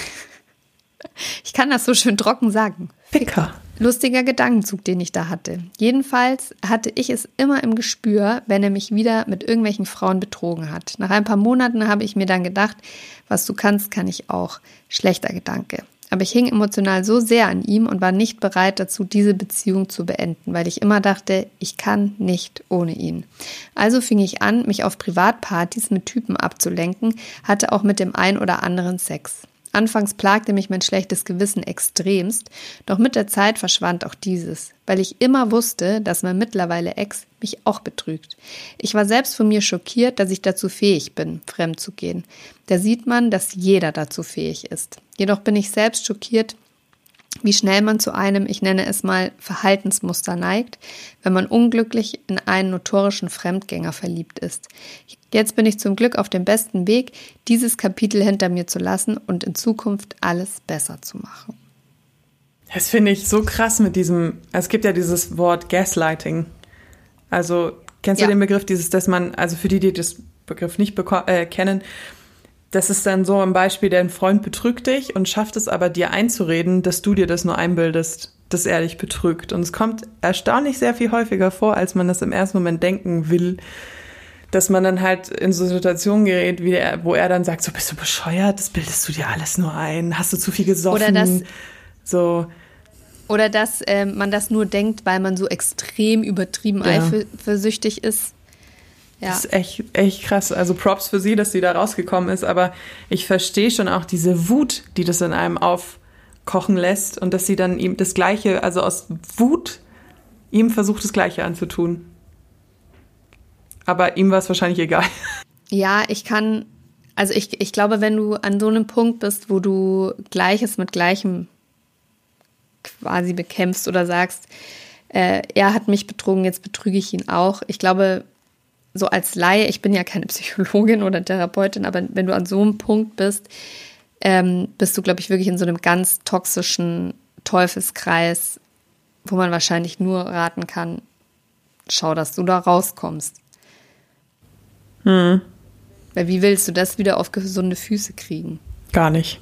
Ich kann das so schön trocken sagen. Ficker. Lustiger Gedankenzug, den ich da hatte. Jedenfalls hatte ich es immer im Gespür, wenn er mich wieder mit irgendwelchen Frauen betrogen hat. Nach ein paar Monaten habe ich mir dann gedacht, was du kannst, kann ich auch. Schlechter Gedanke. Aber ich hing emotional so sehr an ihm und war nicht bereit dazu, diese Beziehung zu beenden, weil ich immer dachte, ich kann nicht ohne ihn. Also fing ich an, mich auf Privatpartys mit Typen abzulenken, hatte auch mit dem ein oder anderen Sex. Anfangs plagte mich mein schlechtes Gewissen extremst, doch mit der Zeit verschwand auch dieses, weil ich immer wusste, dass mein mittlerweile Ex mich auch betrügt. Ich war selbst von mir schockiert, dass ich dazu fähig bin, fremd zu gehen. Da sieht man, dass jeder dazu fähig ist. Jedoch bin ich selbst schockiert, wie schnell man zu einem, ich nenne es mal, Verhaltensmuster neigt, wenn man unglücklich in einen notorischen Fremdgänger verliebt ist. Jetzt bin ich zum Glück auf dem besten Weg, dieses Kapitel hinter mir zu lassen und in Zukunft alles besser zu machen. Das finde ich so krass mit diesem, es gibt ja dieses Wort Gaslighting. Also, kennst du den Begriff, dieses, dass man, also für die, die das Begriff nicht äh, kennen, das ist dann so ein Beispiel, dein Freund betrügt dich und schafft es aber dir einzureden, dass du dir das nur einbildest, dass er dich betrügt. Und es kommt erstaunlich sehr viel häufiger vor, als man das im ersten Moment denken will, dass man dann halt in so Situationen gerät, wie der, wo er dann sagt, so bist du bescheuert, das bildest du dir alles nur ein, hast du zu viel gesoffen. Oder das, so. Oder dass äh, man das nur denkt, weil man so extrem übertrieben ja. eifersüchtig ist. Ja. Das ist echt, echt krass. Also Props für sie, dass sie da rausgekommen ist, aber ich verstehe schon auch diese Wut, die das in einem aufkochen lässt und dass sie dann ihm das Gleiche, also aus Wut, ihm versucht, das Gleiche anzutun. Aber ihm war es wahrscheinlich egal. Ja, ich kann, also ich, ich glaube, wenn du an so einem Punkt bist, wo du Gleiches mit Gleichem quasi bekämpfst oder sagst, äh, er hat mich betrogen, jetzt betrüge ich ihn auch. Ich glaube, so als Laie, ich bin ja keine Psychologin oder Therapeutin, aber wenn du an so einem Punkt bist, ähm, bist du, glaube ich, wirklich in so einem ganz toxischen Teufelskreis, wo man wahrscheinlich nur raten kann, schau, dass du da rauskommst. Hm. Weil wie willst du das wieder auf gesunde Füße kriegen? Gar nicht.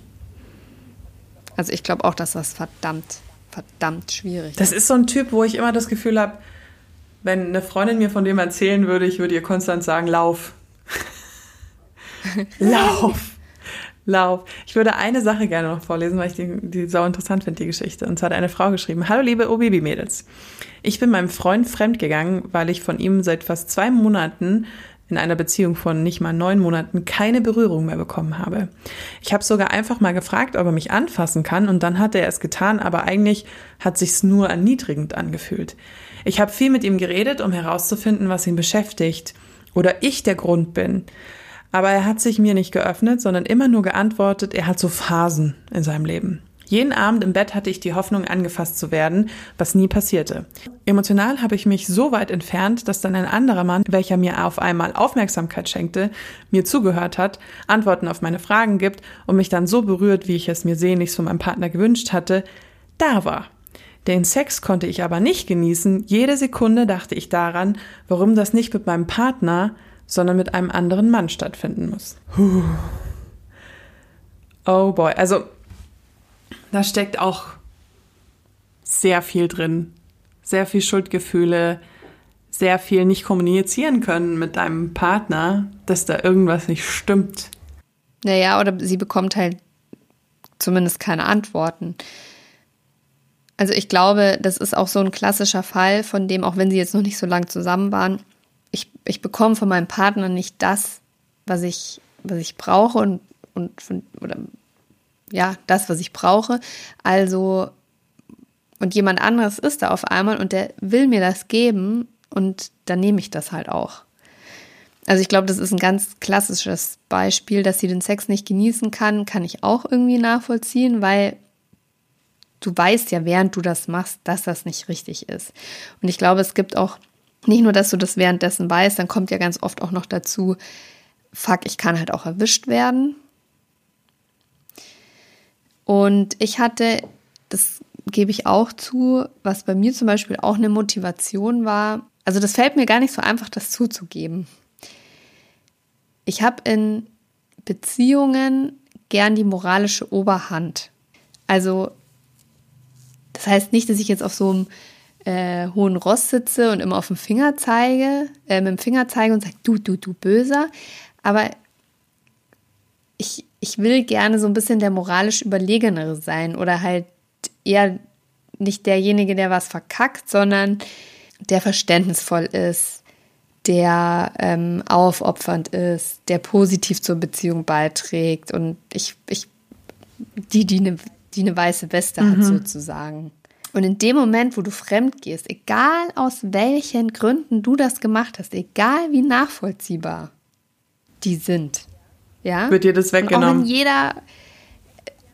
Also ich glaube auch, dass das verdammt, verdammt schwierig ist. Das ist so ein Typ, wo ich immer das Gefühl habe, wenn eine Freundin mir von dem erzählen würde, ich würde ihr konstant sagen, lauf. lauf. Lauf. Ich würde eine Sache gerne noch vorlesen, weil ich die, die sau interessant finde, die Geschichte. Und zwar hat eine Frau geschrieben, Hallo liebe O-Baby-Mädels. Ich bin meinem Freund fremdgegangen, weil ich von ihm seit fast zwei Monaten in einer Beziehung von nicht mal neun Monaten keine Berührung mehr bekommen habe. Ich habe sogar einfach mal gefragt, ob er mich anfassen kann und dann hat er es getan, aber eigentlich hat sich's nur erniedrigend angefühlt. Ich habe viel mit ihm geredet, um herauszufinden, was ihn beschäftigt oder ich der Grund bin. Aber er hat sich mir nicht geöffnet, sondern immer nur geantwortet, er hat so Phasen in seinem Leben. Jeden Abend im Bett hatte ich die Hoffnung, angefasst zu werden, was nie passierte. Emotional habe ich mich so weit entfernt, dass dann ein anderer Mann, welcher mir auf einmal Aufmerksamkeit schenkte, mir zugehört hat, Antworten auf meine Fragen gibt und mich dann so berührt, wie ich es mir sehnlichst von meinem Partner gewünscht hatte, da war. Den Sex konnte ich aber nicht genießen. Jede Sekunde dachte ich daran, warum das nicht mit meinem Partner, sondern mit einem anderen Mann stattfinden muss. Puh. Oh boy. Also, da steckt auch sehr viel drin. Sehr viel Schuldgefühle, sehr viel nicht kommunizieren können mit deinem Partner, dass da irgendwas nicht stimmt. Naja, oder sie bekommt halt zumindest keine Antworten. Also ich glaube, das ist auch so ein klassischer Fall, von dem, auch wenn sie jetzt noch nicht so lang zusammen waren, ich, ich bekomme von meinem Partner nicht das, was ich, was ich brauche und, und von, oder ja, das, was ich brauche. Also, und jemand anderes ist da auf einmal und der will mir das geben und dann nehme ich das halt auch. Also ich glaube, das ist ein ganz klassisches Beispiel, dass sie den Sex nicht genießen kann, kann ich auch irgendwie nachvollziehen, weil du weißt ja, während du das machst, dass das nicht richtig ist. Und ich glaube, es gibt auch nicht nur, dass du das währenddessen weißt, dann kommt ja ganz oft auch noch dazu, fuck, ich kann halt auch erwischt werden. Und ich hatte, das gebe ich auch zu, was bei mir zum Beispiel auch eine Motivation war. Also das fällt mir gar nicht so einfach, das zuzugeben. Ich habe in Beziehungen gern die moralische Oberhand. Also das heißt nicht, dass ich jetzt auf so einem äh, hohen Ross sitze und immer auf dem Finger zeige, äh, mit dem Finger zeige und sage, du, du, du Böser. Aber ich, ich will gerne so ein bisschen der moralisch Überlegenere sein oder halt eher nicht derjenige, der was verkackt, sondern der verständnisvoll ist, der ähm, aufopfernd ist, der positiv zur Beziehung beiträgt und ich, ich die, die eine, die eine weiße Weste mhm. hat sozusagen. Und in dem Moment, wo du fremd gehst, egal aus welchen Gründen du das gemacht hast, egal wie nachvollziehbar die sind, ja, wird dir das weggenommen. Und auch wenn jeder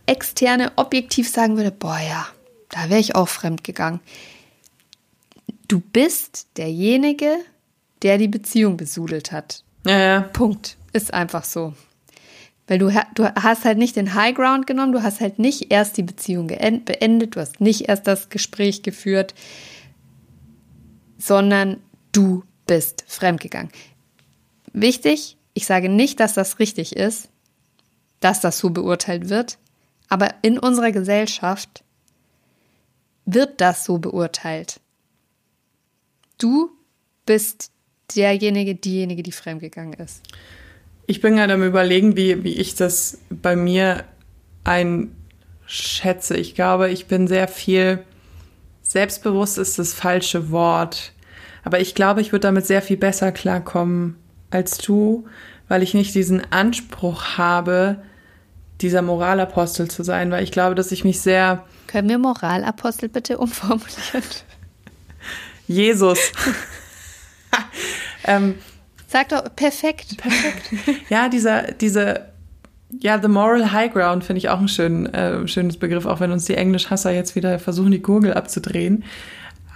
externe objektiv sagen würde, boah ja, da wäre ich auch fremd gegangen. Du bist derjenige, der die Beziehung besudelt hat. Ja, ja. Punkt. Ist einfach so. Weil du, du hast halt nicht den High Ground genommen, du hast halt nicht erst die Beziehung beendet, du hast nicht erst das Gespräch geführt, sondern du bist fremdgegangen. Wichtig, ich sage nicht, dass das richtig ist, dass das so beurteilt wird, aber in unserer Gesellschaft wird das so beurteilt. Du bist derjenige, diejenige, die fremdgegangen ist. Ich bin gerade am Überlegen, wie, wie ich das bei mir einschätze. Ich glaube, ich bin sehr viel, selbstbewusst ist das falsche Wort. Aber ich glaube, ich würde damit sehr viel besser klarkommen als du, weil ich nicht diesen Anspruch habe, dieser Moralapostel zu sein, weil ich glaube, dass ich mich sehr. Können wir Moralapostel bitte umformulieren? Jesus. ähm, Sag doch, perfekt. Perfekt. Ja, dieser, diese, ja, the moral high ground finde ich auch ein schön, äh, schönes Begriff, auch wenn uns die Englischhasser jetzt wieder versuchen, die Gurgel abzudrehen.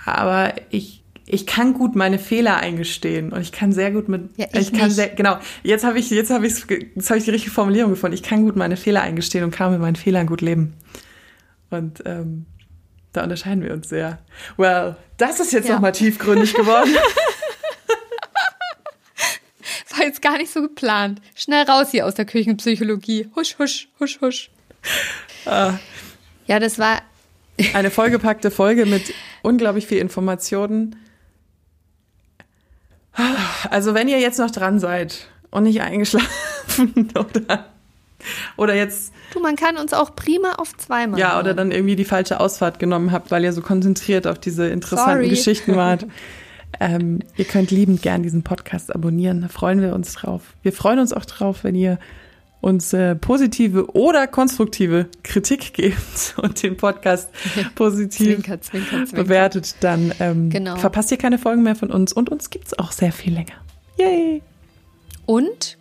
Aber ich, ich kann gut meine Fehler eingestehen und ich kann sehr gut mit, ja, ich, ich kann nicht. sehr, genau, jetzt habe ich, jetzt habe ich, jetzt habe ich die richtige Formulierung gefunden. Ich kann gut meine Fehler eingestehen und kann mit meinen Fehlern gut leben. Und ähm, da unterscheiden wir uns sehr. Well, das ist jetzt ja. nochmal tiefgründig geworden. war jetzt gar nicht so geplant. Schnell raus hier aus der Küchenpsychologie. Husch, husch, husch, husch. Ah. Ja, das war eine vollgepackte Folge mit unglaublich viel Informationen. Also wenn ihr jetzt noch dran seid und nicht eingeschlafen oder, oder jetzt... Du, man kann uns auch prima auf zweimal Ja, oder dann irgendwie die falsche Ausfahrt genommen habt, weil ihr so konzentriert auf diese interessanten Sorry. Geschichten wart. Ähm, ihr könnt liebend gern diesen Podcast abonnieren. Da freuen wir uns drauf. Wir freuen uns auch drauf, wenn ihr uns äh, positive oder konstruktive Kritik gebt und den Podcast positiv zwinker, zwinker, zwinker. bewertet, dann ähm, genau. verpasst ihr keine Folgen mehr von uns und uns gibt es auch sehr viel länger. Yay! Und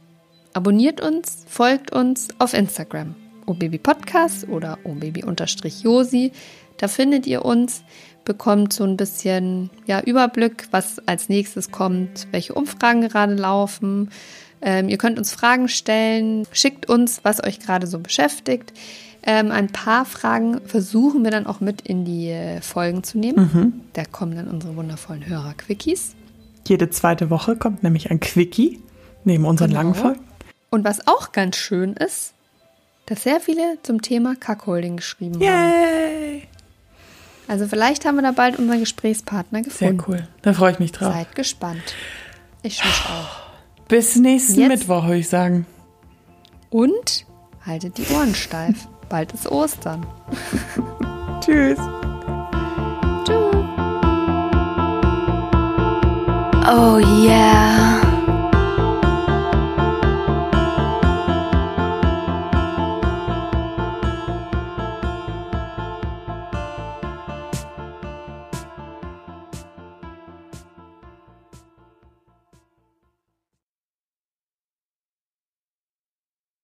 abonniert uns, folgt uns auf Instagram. obabypodcast oder obaby-josi. Da findet ihr uns bekommt so ein bisschen ja, Überblick, was als nächstes kommt, welche Umfragen gerade laufen. Ähm, ihr könnt uns Fragen stellen, schickt uns, was euch gerade so beschäftigt. Ähm, ein paar Fragen versuchen wir dann auch mit in die Folgen zu nehmen. Mhm. Da kommen dann unsere wundervollen Hörer-Quickies. Jede zweite Woche kommt nämlich ein Quickie neben unseren genau. langen Folgen. Und was auch ganz schön ist, dass sehr viele zum Thema Cuckolding geschrieben Yay. haben. Also vielleicht haben wir da bald unseren Gesprächspartner gefunden. Sehr cool. Da freue ich mich drauf. Seid gespannt. Ich mich auch. Bis nächsten Jetzt. Mittwoch, würde ich sagen. Und haltet die Ohren steif. Bald ist Ostern. Tschüss. Tschüss. Oh yeah.